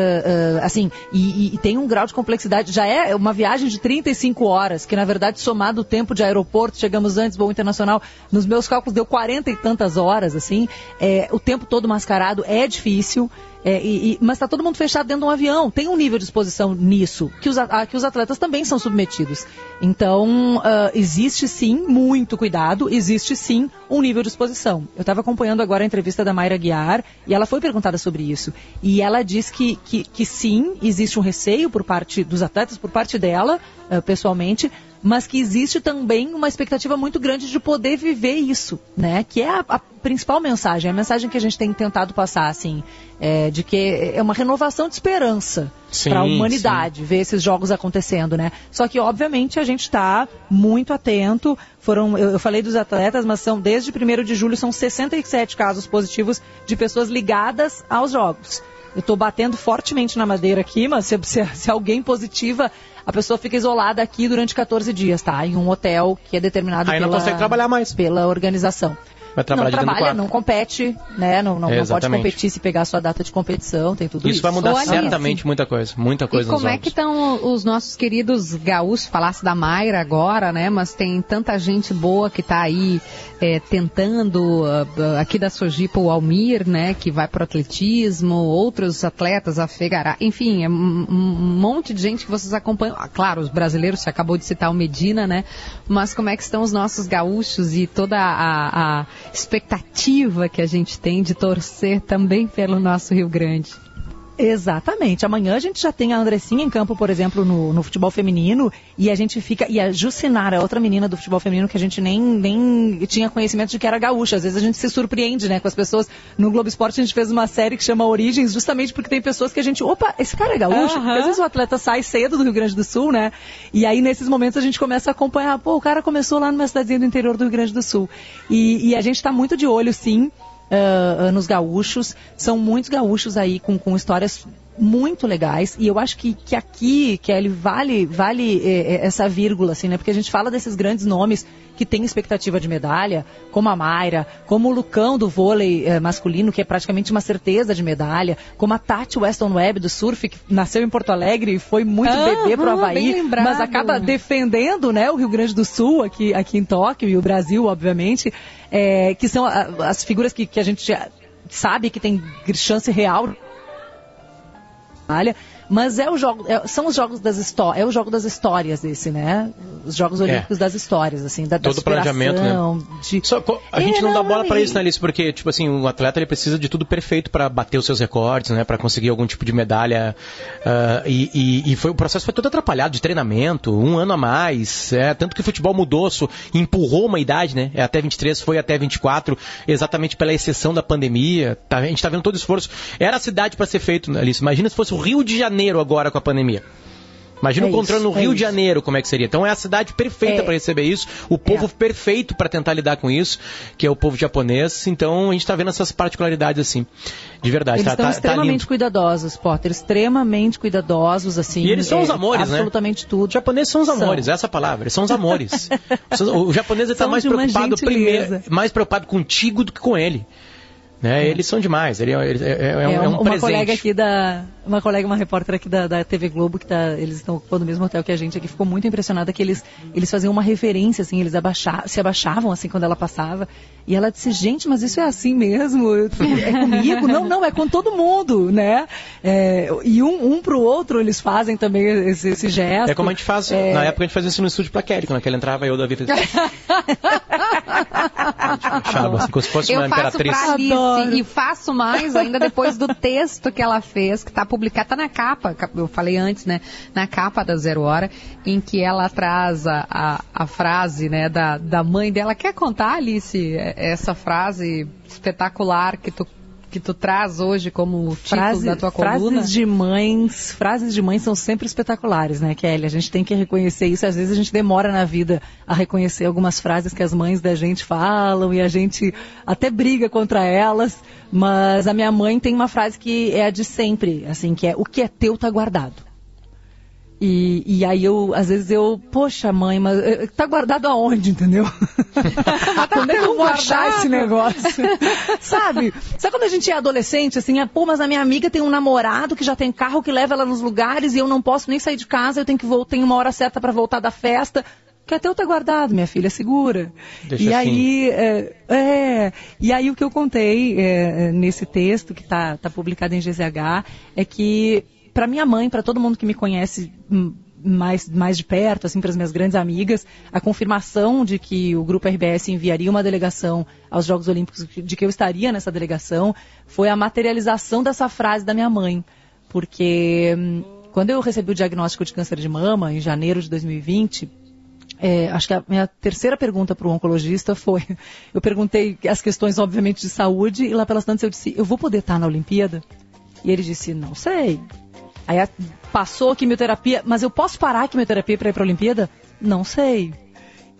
ah, assim, e, e- e tem um grau de complexidade. Já é uma viagem de 35 horas, que na verdade, somado o tempo de aeroporto, chegamos antes, voo internacional, nos meus cálculos deu 40 e tantas horas, assim. É, o tempo todo mascarado é difícil. É, e- e- mas está todo mundo fechado dentro de um avião. Tem um nível de exposição nisso, que os, a- que os atletas também são submetidos. Então, ah, existe sim muito cuidado, existe sim um nível de exposição. Eu estava acompanhando agora a entrevista da Mayra Guiar e ela foi perguntada sobre isso. E ela diz que, que, que sim, existe um receio por parte dos atletas, por parte dela, ah, pessoalmente, mas que existe também uma expectativa muito grande de poder viver isso, né? Que é a, a principal mensagem, a mensagem que a gente tem tentado passar, assim, é, de que é uma renovação de esperança
Sim,
para a humanidade ver esses jogos acontecendo, né? Só que, obviamente, a gente está muito atento. Foram, eu, eu falei dos atletas, mas são desde 1 de julho são 67 casos positivos de pessoas ligadas aos jogos. Eu estou batendo fortemente na madeira aqui, mas se, se- se alguém positiva, a pessoa fica isolada aqui durante 14 dias, tá? Em um hotel que é determinado
Aí não
pela,
consegue trabalhar mais.
pela organização.
Vai trabalhar
não
de
trabalha, não compete, né? Não, não, não pode competir se pegar a sua data de competição, tem tudo isso.
Isso vai mudar
Olha,
certamente muita coisa, muita
E
coisa nos
como é que estão os nossos queridos gaúchos? Falasse da Mayra agora, né? Mas tem tanta gente boa que está aí é, tentando, ah, aqui da Sojipa, o Almir, né? Que vai pro atletismo, outros atletas, a Fegará, enfim, é um, um monte de gente que vocês acompanham. Ah, claro, os brasileiros, você acabou de citar o Medina, né? Mas como é que estão os nossos gaúchos e toda a, a expectativa que a gente tem de torcer também pelo nosso Rio Grande?
Exatamente. Amanhã a gente já tem a Andressinha em campo, por exemplo, no, no futebol feminino, e a gente fica. E a Jucinara, outra menina do futebol feminino que a gente nem, nem tinha conhecimento de que era gaúcha. Às vezes a gente se surpreende, né, com as pessoas. No Globo Esporte a gente fez uma série que chama Origens, justamente porque tem pessoas que a gente. Opa, esse cara é gaúcho? Porque às vezes o atleta sai cedo do Rio Grande do Sul, né? E aí nesses momentos a gente começa a acompanhar. Pô, o cara começou lá numa cidadezinha do interior do Rio Grande do Sul. E, e a gente está muito de olho, sim. Ah, nos gaúchos, são muitos gaúchos aí com, com histórias muito legais e eu acho que, que aqui, Kelly, vale, vale eh, eh, essa vírgula, assim, né? Porque a gente fala desses grandes nomes que têm expectativa de medalha, como a Mayra, como o Lucão do vôlei eh, masculino, que é praticamente uma certeza de medalha, como a Tati Weston Webb do surf, que nasceu em Porto Alegre e foi muito
Aham,
bebê pro Havaí, mas acaba defendendo, né, o Rio Grande do Sul aqui, aqui em Tóquio e o Brasil, obviamente, eh, que são a- as figuras que, que a gente sabe que tem chance real Olha, mas é o jogo, é- são os jogos das histórias, é o jogo das histórias esse, né? Os Jogos
É.
Olímpicos das histórias, assim, da, da
Todo o planejamento, né?
de-
Só a gente
É,
não dá bola pra
e-
isso, né, Alice? Porque, tipo assim, o atleta ele precisa de tudo perfeito pra bater os seus recordes, né? Pra conseguir algum tipo de medalha. ah, e, e- e foi, o processo foi todo atrapalhado de treinamento, um ano a mais. É, tanto que o futebol mudou, empurrou uma idade, né? É até 23, foi até 24, exatamente pela exceção da pandemia. Tá, a gente tá vendo todo o esforço. Era a cidade pra ser feito, né, Alice? Imagina se fosse o Rio de Janeiro agora com a pandemia. Imagina
É
encontrando
isso,
no
é
Rio de
isso.
Janeiro como é que seria. Então é a cidade perfeita
É.
para receber isso, o povo perfeito para tentar lidar com isso, que é o povo japonês. Então a gente tá vendo essas particularidades assim, de verdade.
Eles
tá,
estão
tá, tá
extremamente
lindo.
cuidadosos, Potter, extremamente cuidadosos, assim.
E eles são
é,
os amores, né?
Absolutamente tudo. Os
japoneses são os
São.
amores, essa é palavra, eles são os amores. o japonês está
São
mais
de
preocupado primeiro, mais preocupado contigo do que com ele. Né? Eles são demais, ele é, ele é- é um, é um
uma
presente.
colega aqui da. Uma colega, uma repórter aqui da, da TV Globo, que tá, eles estão ocupando o mesmo hotel que a gente aqui, ficou muito impressionada que eles, eles faziam uma referência, assim, eles abaixar, se abaixavam assim quando ela passava. E ela disse, gente, mas isso é assim mesmo? Eu- É comigo? não, não, é com todo mundo, né? É, e um, um pro outro eles fazem também esse, esse gesto.
É como a gente faz,
É,
na época a gente fazia isso no estúdio pra Kelly, quando ela entrava eu, Davi, fazia Chava, assim, como se fosse uma
Eu faço
imperatriz.
pra Alice e faço mais ainda depois do texto que ela fez, que tá publicado, tá na capa, eu falei antes, né? Na capa da Zero Hora, em que ela traz a, a, a frase, né, da, da mãe dela. Quer contar, Alice, essa frase espetacular que tu, que tu traz hoje como título
Frase-
da tua coluna?
Frases de mães, frases de mães são sempre espetaculares, né, Kelly? A gente tem que reconhecer isso. Às vezes a gente demora na vida a reconhecer algumas frases que as mães da gente falam e a gente até briga contra elas. Mas a minha mãe tem uma frase que é a de sempre, assim, que é o que é teu tá guardado. E, e aí eu, às vezes eu, poxa mãe, mas eh, tá guardado aonde, entendeu? Quando é que eu vou achar esse negócio? Sabe? Sabe quando a gente é adolescente, assim, é, pô, mas a minha amiga tem um namorado que já tem carro que leva ela nos lugares e eu não posso nem sair de casa, eu tenho que voltar, tenho uma hora certa para voltar da festa. Que até eu tá guardado, minha filha, segura.
Deixa
e
assim.
aí, é, é, e aí o que eu contei é, nesse texto que está tá publicado em GZH é que para minha mãe, para todo mundo que me conhece mais, mais de perto, assim, para as minhas grandes amigas, a confirmação de que o Grupo RBS enviaria uma delegação aos Jogos Olímpicos, de que eu estaria nessa delegação, foi a materialização dessa frase da minha mãe. Porque hum, quando eu recebi o diagnóstico de câncer de mama, em janeiro de 2020, é, acho que a minha terceira pergunta para o oncologista foi: eu perguntei as questões, obviamente, de saúde, e lá pelas tantas eu disse: eu vou poder estar na Olimpíada? E ele disse: não sei. Aí passou a quimioterapia, mas eu posso parar a quimioterapia para ir para a Olimpíada? Não sei.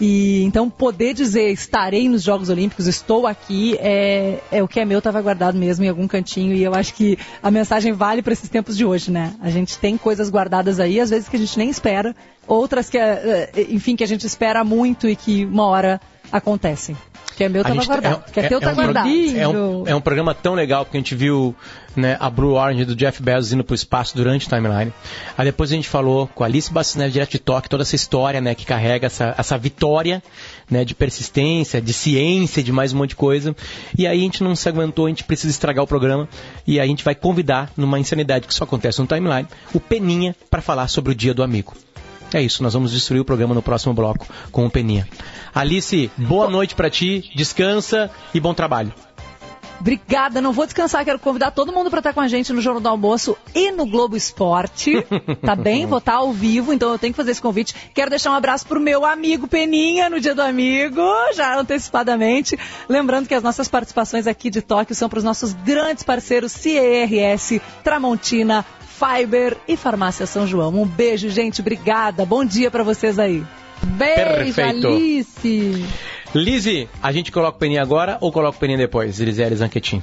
E então poder dizer estarei nos Jogos Olímpicos, estou aqui, é, é o que é meu, estava guardado mesmo em algum cantinho. E eu acho que a mensagem vale para esses tempos de hoje, né? A gente tem coisas guardadas aí, às vezes que a gente nem espera, outras que, é, é, enfim, que a gente espera muito e que uma hora acontecem. Que é meu,
A
estava
gente tá-
guardado. que é, teu,
é
tá
um
guardado.
É um, é um programa tão legal porque a gente viu né, a Blue Orange do Jeff Bezos indo pro espaço durante o timeline. Aí depois a gente falou com a Alice Bacinev direto de Tóquio, toda essa história né, que carrega essa, essa vitória né, de persistência, de ciência, de mais um monte de coisa. E aí a gente não se aguentou, a gente precisa estragar o programa. E aí a gente vai convidar, numa insanidade que só acontece no timeline, o Peninha para falar sobre o Dia do Amigo. É isso, nós vamos destruir o programa no próximo bloco com o Peninha. Alice, boa noite pra ti, descansa e bom trabalho.
Obrigada, não vou descansar, quero convidar todo mundo para estar com a gente no Jornal do Almoço e no Globo Esporte, tá bem? Vou estar ao vivo, então eu tenho que fazer esse convite. Quero deixar um abraço pro meu amigo Peninha no Dia do Amigo, já antecipadamente. Lembrando que as nossas participações aqui de Tóquio são para os nossos grandes parceiros CERS, Tramontina, Fiber e Farmácia São João. Um beijo, gente, obrigada. Bom dia para vocês aí.
Beijo,
Perfeito.
Alice.
Lizzy, a gente coloca o peninho agora ou coloca o peninho depois? Elisiele Zanquetin.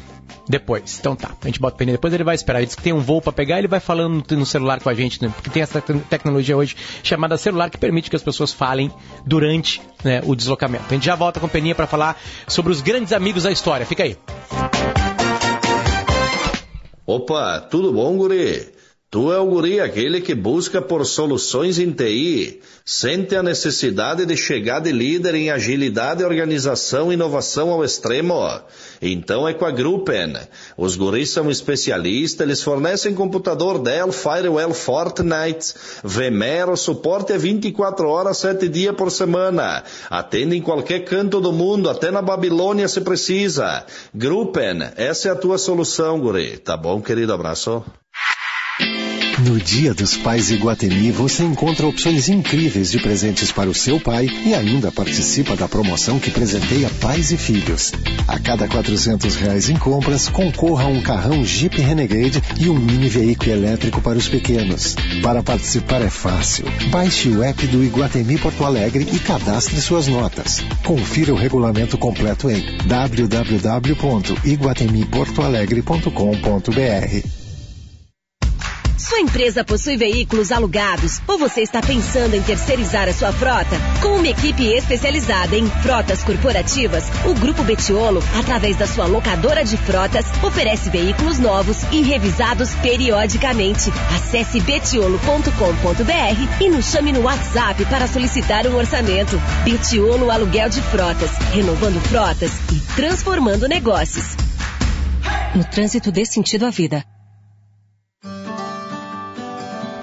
Depois. Então tá. A gente bota o peninho depois, ele vai esperar. Ele diz que tem um voo pra pegar, ele vai falando no- celular com a gente, né? Porque tem essa te- tecnologia hoje chamada celular que permite que as pessoas falem durante né, o deslocamento. A gente já volta com o peninha pra falar sobre os grandes amigos da história. Fica aí.
Opa, tudo bom, guri? Tu é o guri aquele que busca por soluções em TI, sente a necessidade de chegar de líder em agilidade, organização e inovação ao extremo. Então é com a Gruppen. Os guris são especialistas, eles fornecem computador Dell, Firewall, Fortnite, VMware, suporte é 24 horas, 7 dias por semana. Atende em qualquer canto do mundo, até na Babilônia se precisa. Gruppen, essa é a tua solução, guri. Tá bom, querido? Abraço.
No Dia dos Pais Iguatemi, você encontra opções incríveis de presentes para o seu pai e ainda participa da promoção que presenteia pais e filhos. A cada 400 reais em compras, concorra a um carrão Jeep Renegade e um mini veículo elétrico para os pequenos. Para participar é fácil. Baixe o app do Iguatemi Porto Alegre e cadastre suas notas. Confira o regulamento completo em www.iguatemiportoalegre.com.br.
Sua empresa possui veículos alugados ou você está pensando em terceirizar a sua frota? Com uma equipe especializada em frotas corporativas, o Grupo Betiolo, através da sua locadora de frotas, oferece veículos novos e revisados periodicamente. Acesse betiolo.com.br e nos chame no WhatsApp para solicitar um orçamento. Betiolo Aluguel de Frotas, renovando frotas e transformando negócios. No trânsito dê sentido à vida.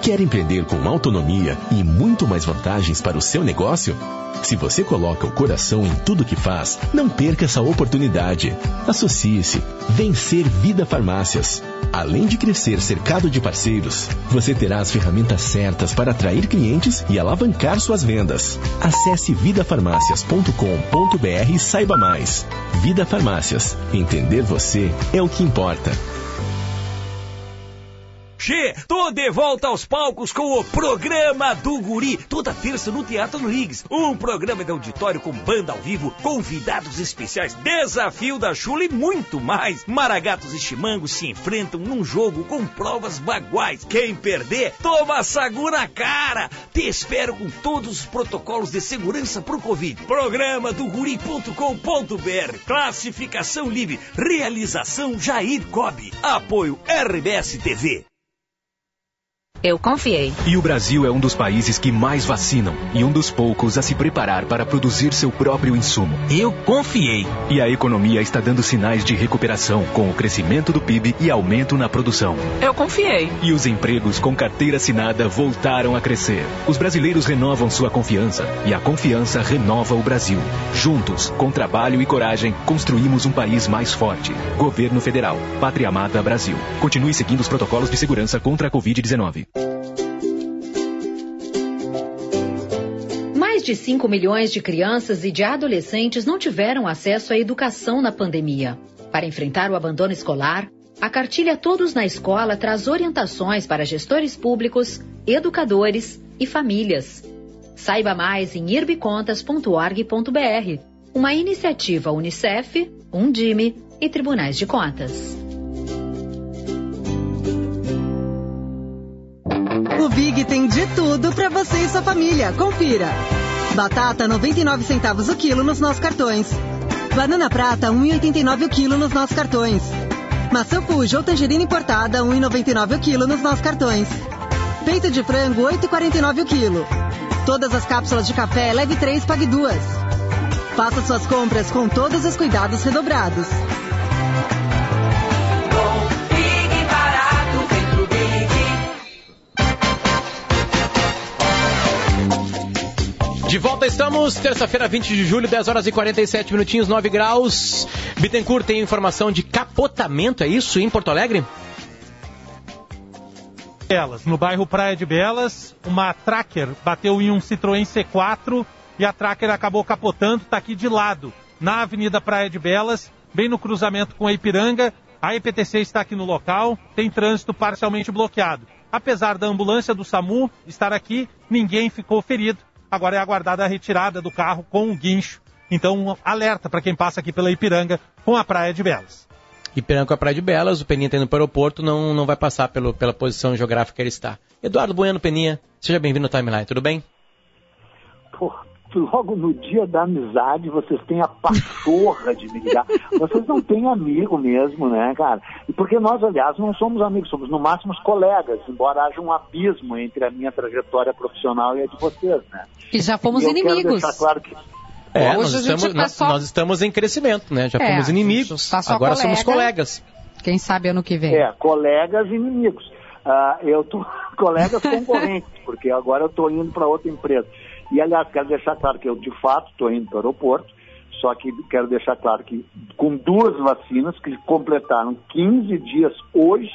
Quer empreender com autonomia e muito mais vantagens para o seu negócio? Se você coloca o coração em tudo que faz, não perca essa oportunidade. Associe-se. Vencer Vida Farmácias. Além de crescer cercado de parceiros, você terá as ferramentas certas para atrair clientes e alavancar suas vendas. Acesse vidafarmácias.com.br e saiba mais. Vida Farmácias. Entender você é o que importa.
Che, tô de volta aos palcos com o programa do Guri, toda terça no Teatro Riggs. Um programa de auditório com banda ao vivo, convidados especiais, desafio da chula e muito mais. Maragatos e chimangos se enfrentam num jogo com provas baguais. Quem perder, toma sagu na cara. Te espero com todos os protocolos de segurança pro Covid. Programa do Guri.com.br. Classificação livre. Realização Jair Cobb. Apoio RBS TV.
Eu confiei.
E o Brasil é um dos países que mais vacinam e um dos poucos a se preparar para produzir seu próprio insumo.
Eu confiei.
E a economia está dando sinais de recuperação com o crescimento do PIB e aumento na produção.
Eu confiei.
E os empregos com carteira assinada voltaram a crescer. Os brasileiros renovam sua confiança e a confiança renova o Brasil. Juntos, com trabalho e coragem, construímos um país mais forte. Governo Federal. Pátria Amada Brasil. Continue seguindo os protocolos de segurança contra a Covid-19.
Mais de 5 milhões de crianças e de adolescentes não tiveram acesso à educação na pandemia. Para enfrentar o abandono escolar, a cartilha Todos na Escola traz orientações para gestores públicos, educadores e famílias. Saiba mais em irbicontas.org.br, uma iniciativa Unicef, Undime e Tribunais de Contas.
O Big tem de tudo para você e sua família. Confira. Batata 99 centavos o quilo nos nossos cartões. Banana prata 1,89 o quilo nos nossos cartões. Maçã Fuji ou tangerina importada 1,99 o quilo nos nossos cartões. Peito de frango 8,49 o quilo. Todas as cápsulas de café leve 3 pague 2. Faça suas compras com todos os cuidados redobrados.
De volta estamos, terça-feira, 20 de julho, 10 horas e 47 minutinhos, 9 graus. Bittencourt tem informação de capotamento, é isso, em Porto Alegre?
Belas, no bairro Praia de Belas, uma Tracker bateu em um Citroën C4 e a Tracker acabou capotando, está aqui de lado, na Avenida Praia de Belas, bem no cruzamento com a Ipiranga. A EPTC está aqui no local, tem trânsito parcialmente bloqueado. Apesar da ambulância do SAMU estar aqui, ninguém ficou ferido. Agora é aguardada a retirada do carro com o guincho. Então, um alerta para quem passa aqui pela Ipiranga com a Praia de Belas.
Ipiranga com a Praia de Belas, o Peninha está indo para o aeroporto, não, não vai passar pelo, pela posição geográfica que ele está. Eduardo Bueno Peninha, seja bem-vindo ao Timeline, tudo bem?
Pô, logo no dia da amizade vocês têm a pachorra de me ligar. Vocês não têm amigo mesmo, né, cara? E porque nós, aliás, não somos amigos, somos no máximo os colegas, embora haja um abismo entre a minha trajetória profissional e a de vocês, né?
E já fomos
E eu quero
inimigos.
deixar claro que
É,
Hoje
nós
a gente
estamos,
tá
nós,
só-
nós estamos em crescimento, né? Já
É,
fomos inimigos,
tá
agora somos
colega.
colegas.
Quem sabe ano que vem.
É, colegas e inimigos. Ah, eu tô colegas concorrentes, porque agora eu estou indo para outra empresa. E aliás, quero deixar claro que eu de fato estou indo para o aeroporto, só que quero deixar claro que com duas vacinas que completaram 15 dias hoje,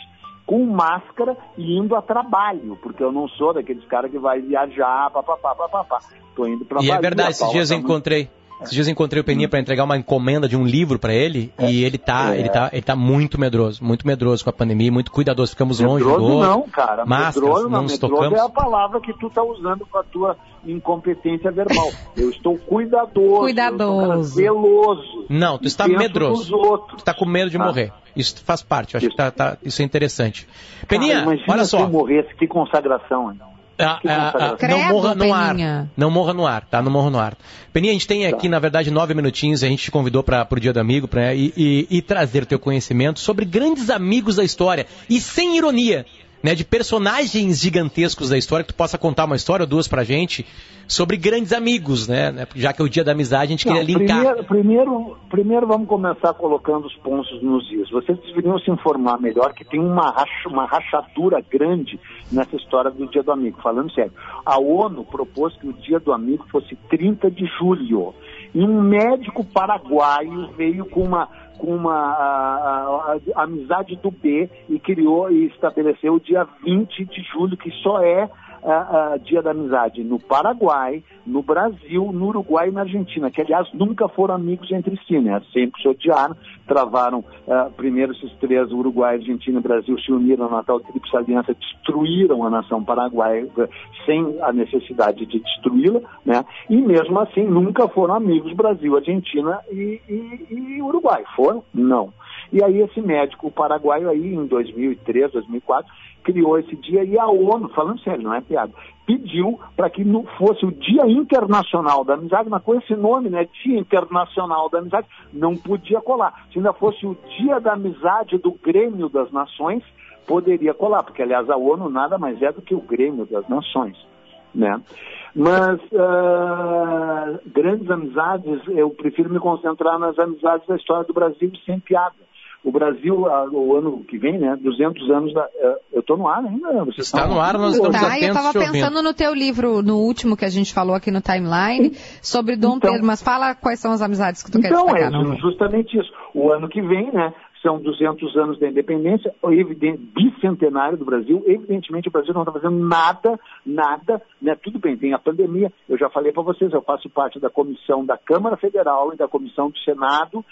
com máscara e indo a trabalho, porque eu não sou daqueles caras que vai viajar, papapá, papapá. Estou indo para
E é verdade, esses dias eu encontrei. Esses dias eu encontrei o Peninha para entregar uma encomenda de um livro para ele e ele tá,
É.
ele tá, ele tá muito medroso, muito medroso com a pandemia, muito cuidadoso. Ficamos longe do
Medroso
outro.
não, cara.
Máscaras,
medroso
não
não.
nos
Medroso
tocamos.
é a palavra que tu tá usando com a tua incompetência verbal. Eu estou cuidadoso.
Cuidadoso.
Zeloso.
Não, tu está medroso. Tu tá com medo de
Ah.
morrer. Isso faz parte, eu acho que tá, tá- isso é interessante. Peninha,
Cara,
olha
se
só.
eu morresse, que consagração. hein?
Ah, ah, ah,
consagração.
não
Credo,
morra no ar. Não morra no ar, tá? Não morra no ar. Peninha, a gente tem aqui, na verdade, nove minutinhos. A gente te convidou para o Dia do Amigo pra, e, e- e trazer o teu conhecimento sobre grandes amigos da história. E sem ironia, né? De personagens gigantescos da história, que tu possa contar uma história ou duas pra gente sobre grandes amigos, né? né, Já que é o Dia da Amizade, a gente
Não,
queria linkar.
primeiro, primeiro, primeiro vamos começar colocando os pontos nos is. Vocês deveriam se informar melhor que tem uma, racha- uma rachadura grande nessa história do Dia do Amigo. Falando sério, a ONU propôs que o Dia do Amigo fosse 30 de julho. E um médico paraguaio veio com uma com uma a- a- a- amizade do B e criou e estabeleceu o dia 20 de julho, que só é ah, Dia da Amizade no Paraguai, no Brasil, no Uruguai e na Argentina, que aliás nunca foram amigos entre si, né? Sempre se odiaram, travaram, ah, primeiro esses três, Uruguai, Argentina e Brasil, se uniram na tal Tríplice Aliança, destruíram a nação paraguaia eh, sem a necessidade de destruí-la, né? E mesmo assim nunca foram amigos Brasil, Argentina e, e- e Uruguai. Foram? Não. E aí esse médico paraguaio aí em 2003, 2004, criou esse dia e a ONU, falando sério, não é piada, pediu para que não fosse o Dia Internacional da Amizade, mas com esse nome, né, Dia Internacional da Amizade, não podia colar. Se ainda fosse o Dia da Amizade do Grêmio das Nações, poderia colar, porque aliás a ONU nada mais é do que o Grêmio das Nações, né? Mas ah, grandes amizades, eu prefiro me concentrar nas amizades da história do Brasil sem piada. O Brasil, o ano que vem, né, 200 anos, da, eh, eu estou no ar ainda. Vocês
Está
estão-
no ar, nós estamos
Tá, eu
atentos
tava
te ouvindo.
pensando no teu livro, no último que a gente falou aqui no timeline, sobre Dom Pedro, mas fala quais são as amizades que tu quer
Então,
destacar.
é
não?
ju- justamente isso. O ano que vem, né, são 200 anos da independência, eviden- bicentenário do Brasil. Evidentemente, o Brasil não está fazendo nada, nada, né? Tudo bem, tem a pandemia. Eu já falei para vocês, eu faço parte da comissão da Câmara Federal e da comissão do Senado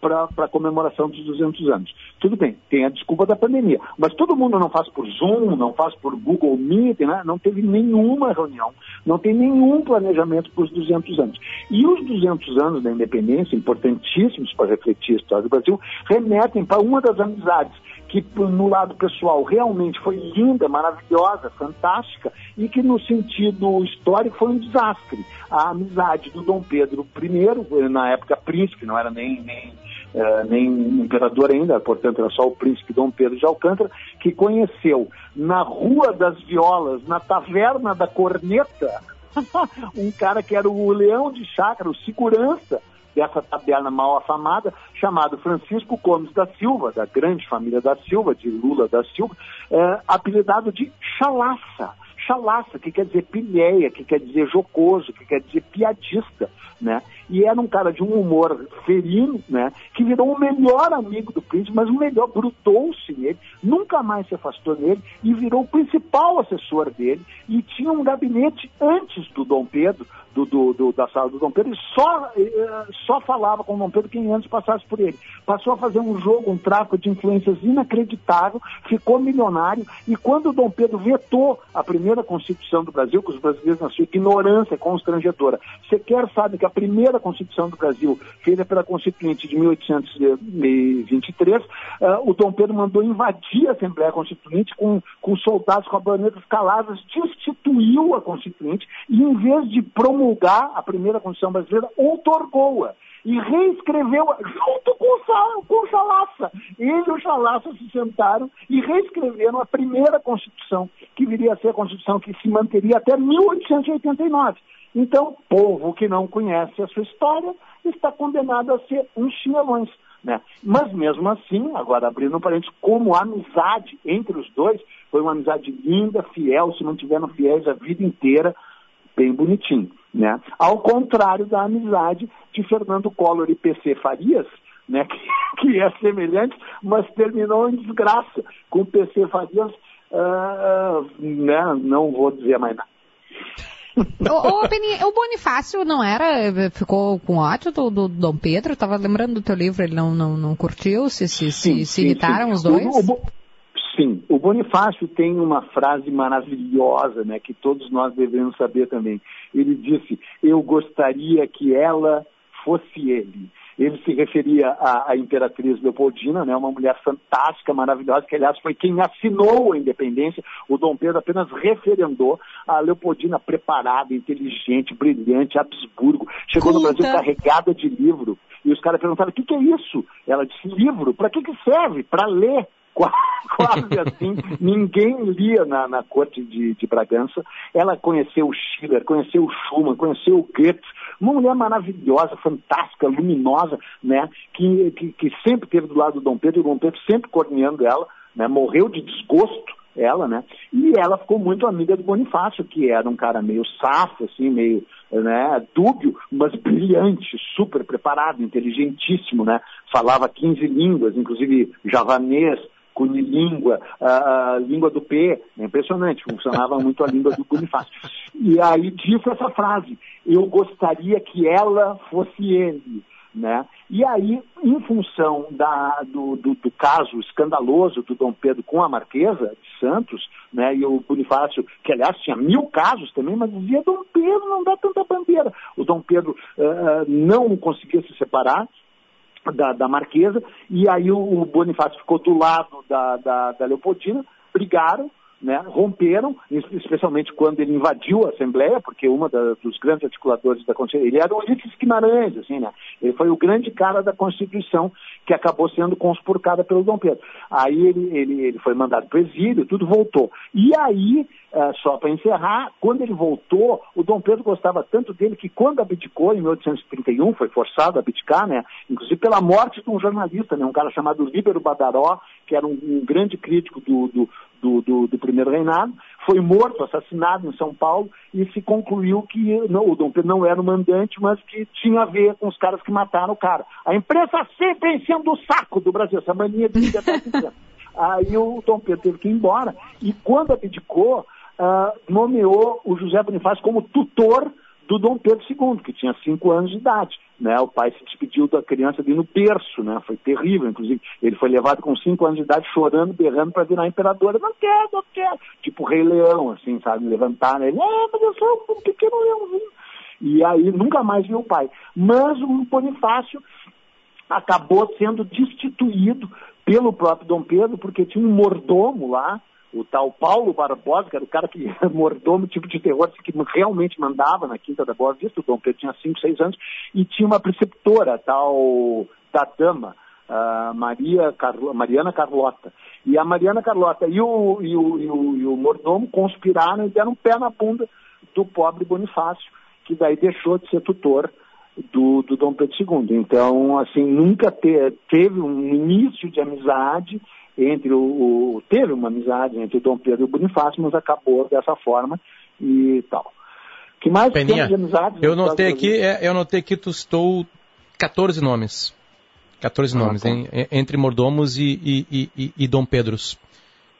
para a comemoração dos 200 anos. Tudo bem, tem a desculpa da pandemia. Mas todo mundo não faz por Zoom, não faz por Google Meet, né? não teve nenhuma reunião, não tem nenhum planejamento para os 200 anos. E os 200 anos da independência, importantíssimos para refletir a história do Brasil, remetem para uma das amizades que no lado pessoal realmente foi linda, maravilhosa, fantástica, e que no sentido histórico foi um desastre. A amizade do Dom Pedro I, na época príncipe, não era nem, nem, eh, nem imperador ainda, portanto era só o príncipe Dom Pedro de Alcântara, que conheceu na Rua das Violas, na Taverna da Corneta, um cara que era o leão de chácara, o segurança dessa taberna mal afamada, chamado Francisco Gomes da Silva, da grande família da Silva, de Lula da Silva, eh, apelidado de Chalaça. chalaça, que quer dizer pilhéia, que quer dizer jocoso, que quer dizer piadista, né? E era um cara de um humor ferino, né? Que virou o melhor amigo do príncipe, mas o melhor, grudou-se nele, nunca mais se afastou dele e virou o principal assessor dele e tinha um gabinete antes do Dom Pedro, do, do- do- da sala do Dom Pedro, e só, eh, só falava com o Dom Pedro quem antes passasse por ele. Passou a fazer um jogo, um tráfico de influências inacreditável, ficou milionário, e quando o Dom Pedro vetou a primeira Constituição do Brasil, que os brasileiros na sua ignorância constrangedora, sequer sabem que a primeira Constituição do Brasil, feita pela Constituinte de 1823, ah, o Dom Pedro mandou invadir a Assembleia Constituinte com, com soldados com baionetas caladas, destituiu a Constituinte e, em vez de promulgar a primeira Constituição brasileira, outorgou-a e reescreveu junto com o, com o Chalaça. Ele e o Chalaça se sentaram e reescreveram a primeira Constituição, que viria a ser a Constituição que se manteria até 1889. Então, povo que não conhece a sua história está condenado a ser uns chinelões. Né? Mas mesmo assim, agora abrindo um parênteses, como a amizade entre os dois foi uma amizade linda, fiel, se mantiveram fiéis a vida inteira, bem bonitinho, né? Ao contrário da amizade de Fernando Collor e PC Farias, né? Que, que é semelhante, mas terminou em desgraça com o PC Farias, ah, né? Não vou dizer mais nada.
Ô, Peninha, o Bonifácio não era, ficou com ódio do, do Dom Pedro? Tava lembrando do teu livro, ele não, não, não curtiu? Se, se, se, se irritaram os dois?
O- o sim, o Bonifácio tem uma frase maravilhosa, né, que todos nós devemos saber também. Ele disse: Eu gostaria que ela fosse ele. Ele se referia à, à imperatriz Leopoldina, né, uma mulher fantástica, maravilhosa, que aliás foi quem assinou a independência. O Dom Pedro apenas referendou a Leopoldina preparada, inteligente, brilhante, Habsburgo. Chegou no. Brasil carregada de livro. E os caras perguntaram: o que, que é isso? Ela disse: livro. Para que, que serve? Para ler. Qua- Quase assim, ninguém lia na, na corte de, de Bragança. Ela conheceu o Schiller, conheceu o Schumann, conheceu o Goethe, uma mulher maravilhosa, fantástica, luminosa, né? Que, que, que sempre esteve do lado do Dom Pedro, e o Dom Pedro sempre corneando ela, né? Morreu de desgosto ela, né? E ela ficou muito amiga do Bonifácio, que era um cara meio safo, assim, meio, né, dúbio, mas brilhante, super preparado, inteligentíssimo, né? Falava 15 línguas, inclusive javanês, cunilíngua, a, língua do P, é impressionante, funcionava muito a língua do Bonifácio. E aí disse essa frase, eu gostaria que ela fosse ele, né? E aí, em função da- do, do- do caso escandaloso do Dom Pedro com a Marquesa de Santos, né, e o Bonifácio, que aliás tinha mil casos também, mas dizia Dom Pedro não dá tanta bandeira. O Dom Pedro ah, não conseguia se separar, da, da Marquesa, e aí o, o Bonifácio ficou do lado da, da, da Leopoldina, brigaram, né, romperam, es- especialmente quando ele invadiu a Assembleia, porque uma da- dos grandes articuladores da Constituição, ele era o Ulisses Guimarães, assim, né, ele foi o grande cara da Constituição que acabou sendo conspurcada pelo Dom Pedro. Aí ele, ele, ele foi mandado para o exílio, tudo voltou. E aí, eh, só para encerrar, quando ele voltou, o Dom Pedro gostava tanto dele que quando abdicou, em 1831, foi forçado a abdicar, né, inclusive pela morte de um jornalista, né, um cara chamado Líbero Badaró, que era um, um grande crítico do, do, do, do- do primeiro reinado, foi morto, assassinado em São Paulo, e se concluiu que não, o Dom Pedro não era o mandante, mas que tinha a ver com os caras que mataram o cara. A imprensa sempre enchendo o saco do Brasil, essa mania de imprensa. Aí o Dom Pedro teve que ir embora, e quando abdicou, ah, nomeou o José Bonifácio como tutor do Dom Pedro II, que tinha cinco anos de idade. Né? O pai se despediu da criança ali no berço, né? foi terrível. Inclusive, ele foi levado com cinco anos de idade, chorando, berrando para virar imperador. Não quero, não quero. Tipo Rei Leão, assim, sabe? Levantar, né? Ele, ah, mas eu sou um pequeno leãozinho. E aí nunca mais viu o pai. Mas o Bonifácio acabou sendo destituído pelo próprio Dom Pedro, porque tinha um mordomo lá, o tal Paulo Barbosa, que era o cara que era mordomo, tipo de terror, que realmente mandava na Quinta da Boa Vista, o Dom Pedro tinha 5, 6 anos, e tinha uma preceptora, tal da dama, Maria Carlo- Mariana Carlota. E a Mariana Carlota e o, e, o, e, o, e o mordomo conspiraram e deram um pé na bunda do pobre Bonifácio, que daí deixou de ser tutor do, do Dom Pedro II. Então, assim, nunca te, teve um início de amizade entre o, o, Teve uma amizade entre o Dom Pedro e o Bonifácio, mas acabou dessa forma e tal. que mais
Peninha,
de amizade?
eu notei aqui, é, eu notei que tu estou 14 nomes. 14
Ah,
nomes,
tá.
hein? Entre mordomos e, e, e, e- Dom Pedros.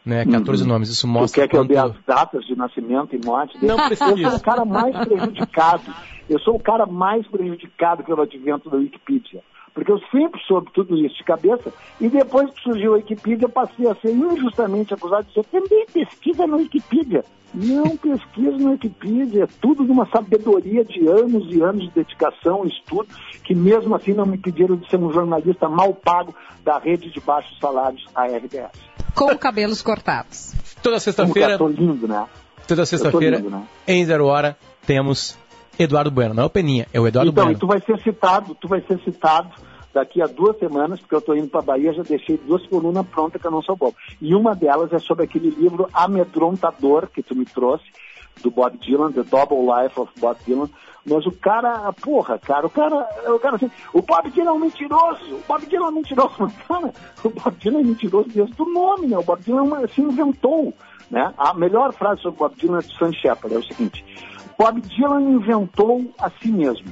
Né? 14
Uhum.
nomes. Isso
Tu
mostra
quer que eu dê as datas de nascimento e morte? dele?
Não precisa
Eu sou o cara mais prejudicado. Eu sou o cara mais prejudicado pelo advento da Wikipedia. Porque eu sempre soube tudo isso de cabeça. E depois que surgiu a Wikipedia, eu passei a ser injustamente acusado de ser também pesquisa na Wikipedia. Não pesquisa na Wikipedia. É tudo de uma sabedoria de anos e anos de dedicação, estudo, que mesmo assim não me pediram de ser um jornalista mal pago da rede de baixos salários, a RBS.
Com cabelos cortados.
Toda
Como que
sexta-feira,
lindo, né?
toda sexta-feira,
né?
em Zero Hora, temos Eduardo Bueno. Não é o Peninha, é o Eduardo
então,
Bueno.
e tu vai ser citado, tu vai ser citado daqui a duas semanas, porque eu estou indo para Bahia, já deixei duas colunas prontas que eu não sou bobo. E uma delas é sobre aquele livro Amedrontador que tu me trouxe, do Bob Dylan, The Double Life of Bob Dylan. Mas o cara, porra, cara, o cara, o cara assim, o Bob Dylan é um mentiroso, o Bob Dylan é um mentiroso, mas cara, o Bob Dylan é mentiroso desde o nome, né? O Bob Dylan é se inventou, né? A melhor frase sobre o Bob Dylan é de Sam Shepard, é o seguinte, Bob Dylan inventou a si mesmo.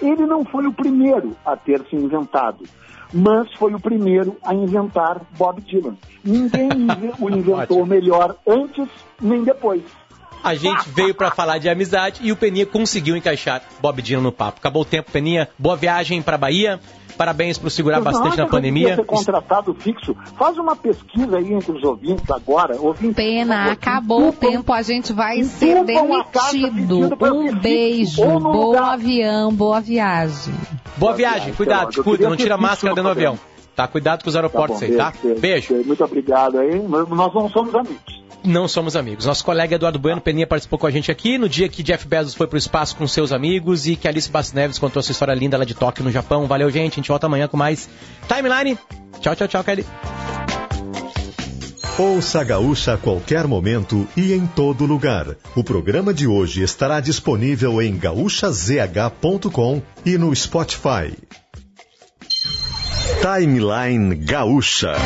Ele não foi o primeiro a ter se inventado, mas foi o primeiro a inventar Bob Dylan. Ninguém o inventou melhor antes nem depois.
A gente veio pra falar de amizade e o Peninha conseguiu encaixar Bob Dylan no papo. Acabou o tempo, Peninha. Boa viagem pra Bahia. Parabéns por segurar
Mas
bastante na pandemia.
ser contratado fixo. Faz uma pesquisa aí entre os ouvintes agora. Ouvintes,
Pena, acabou o tempo, a gente vai ser demitido. Um beijo, bom
lugar.
avião, boa viagem.
Boa viagem, cuidado, te cuida, não tira máscara dentro do avião. Tá, cuidado com os aeroportos
bom,
aí, tá?
beijo,
Beijo.
Muito obrigado aí. Nós não somos amigos.
Não somos amigos. Nosso colega Eduardo Bueno Peninha participou com a gente aqui no dia que Jeff Bezos foi pro espaço com seus amigos e que Alice Bastos Neves contou essa história linda lá de Tóquio, no Japão. Valeu, gente. A gente volta amanhã com mais Timeline. Tchau, tchau, tchau, Kelly.
Ouça a Gaúcha a qualquer momento e em todo lugar. O programa de hoje estará disponível em gaúchazh.com e no Spotify. Timeline Gaúcha.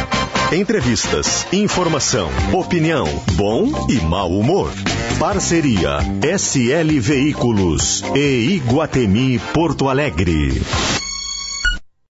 Entrevistas, informação, opinião, bom e mau humor. Parceria SL Veículos e Iguatemi Porto Alegre.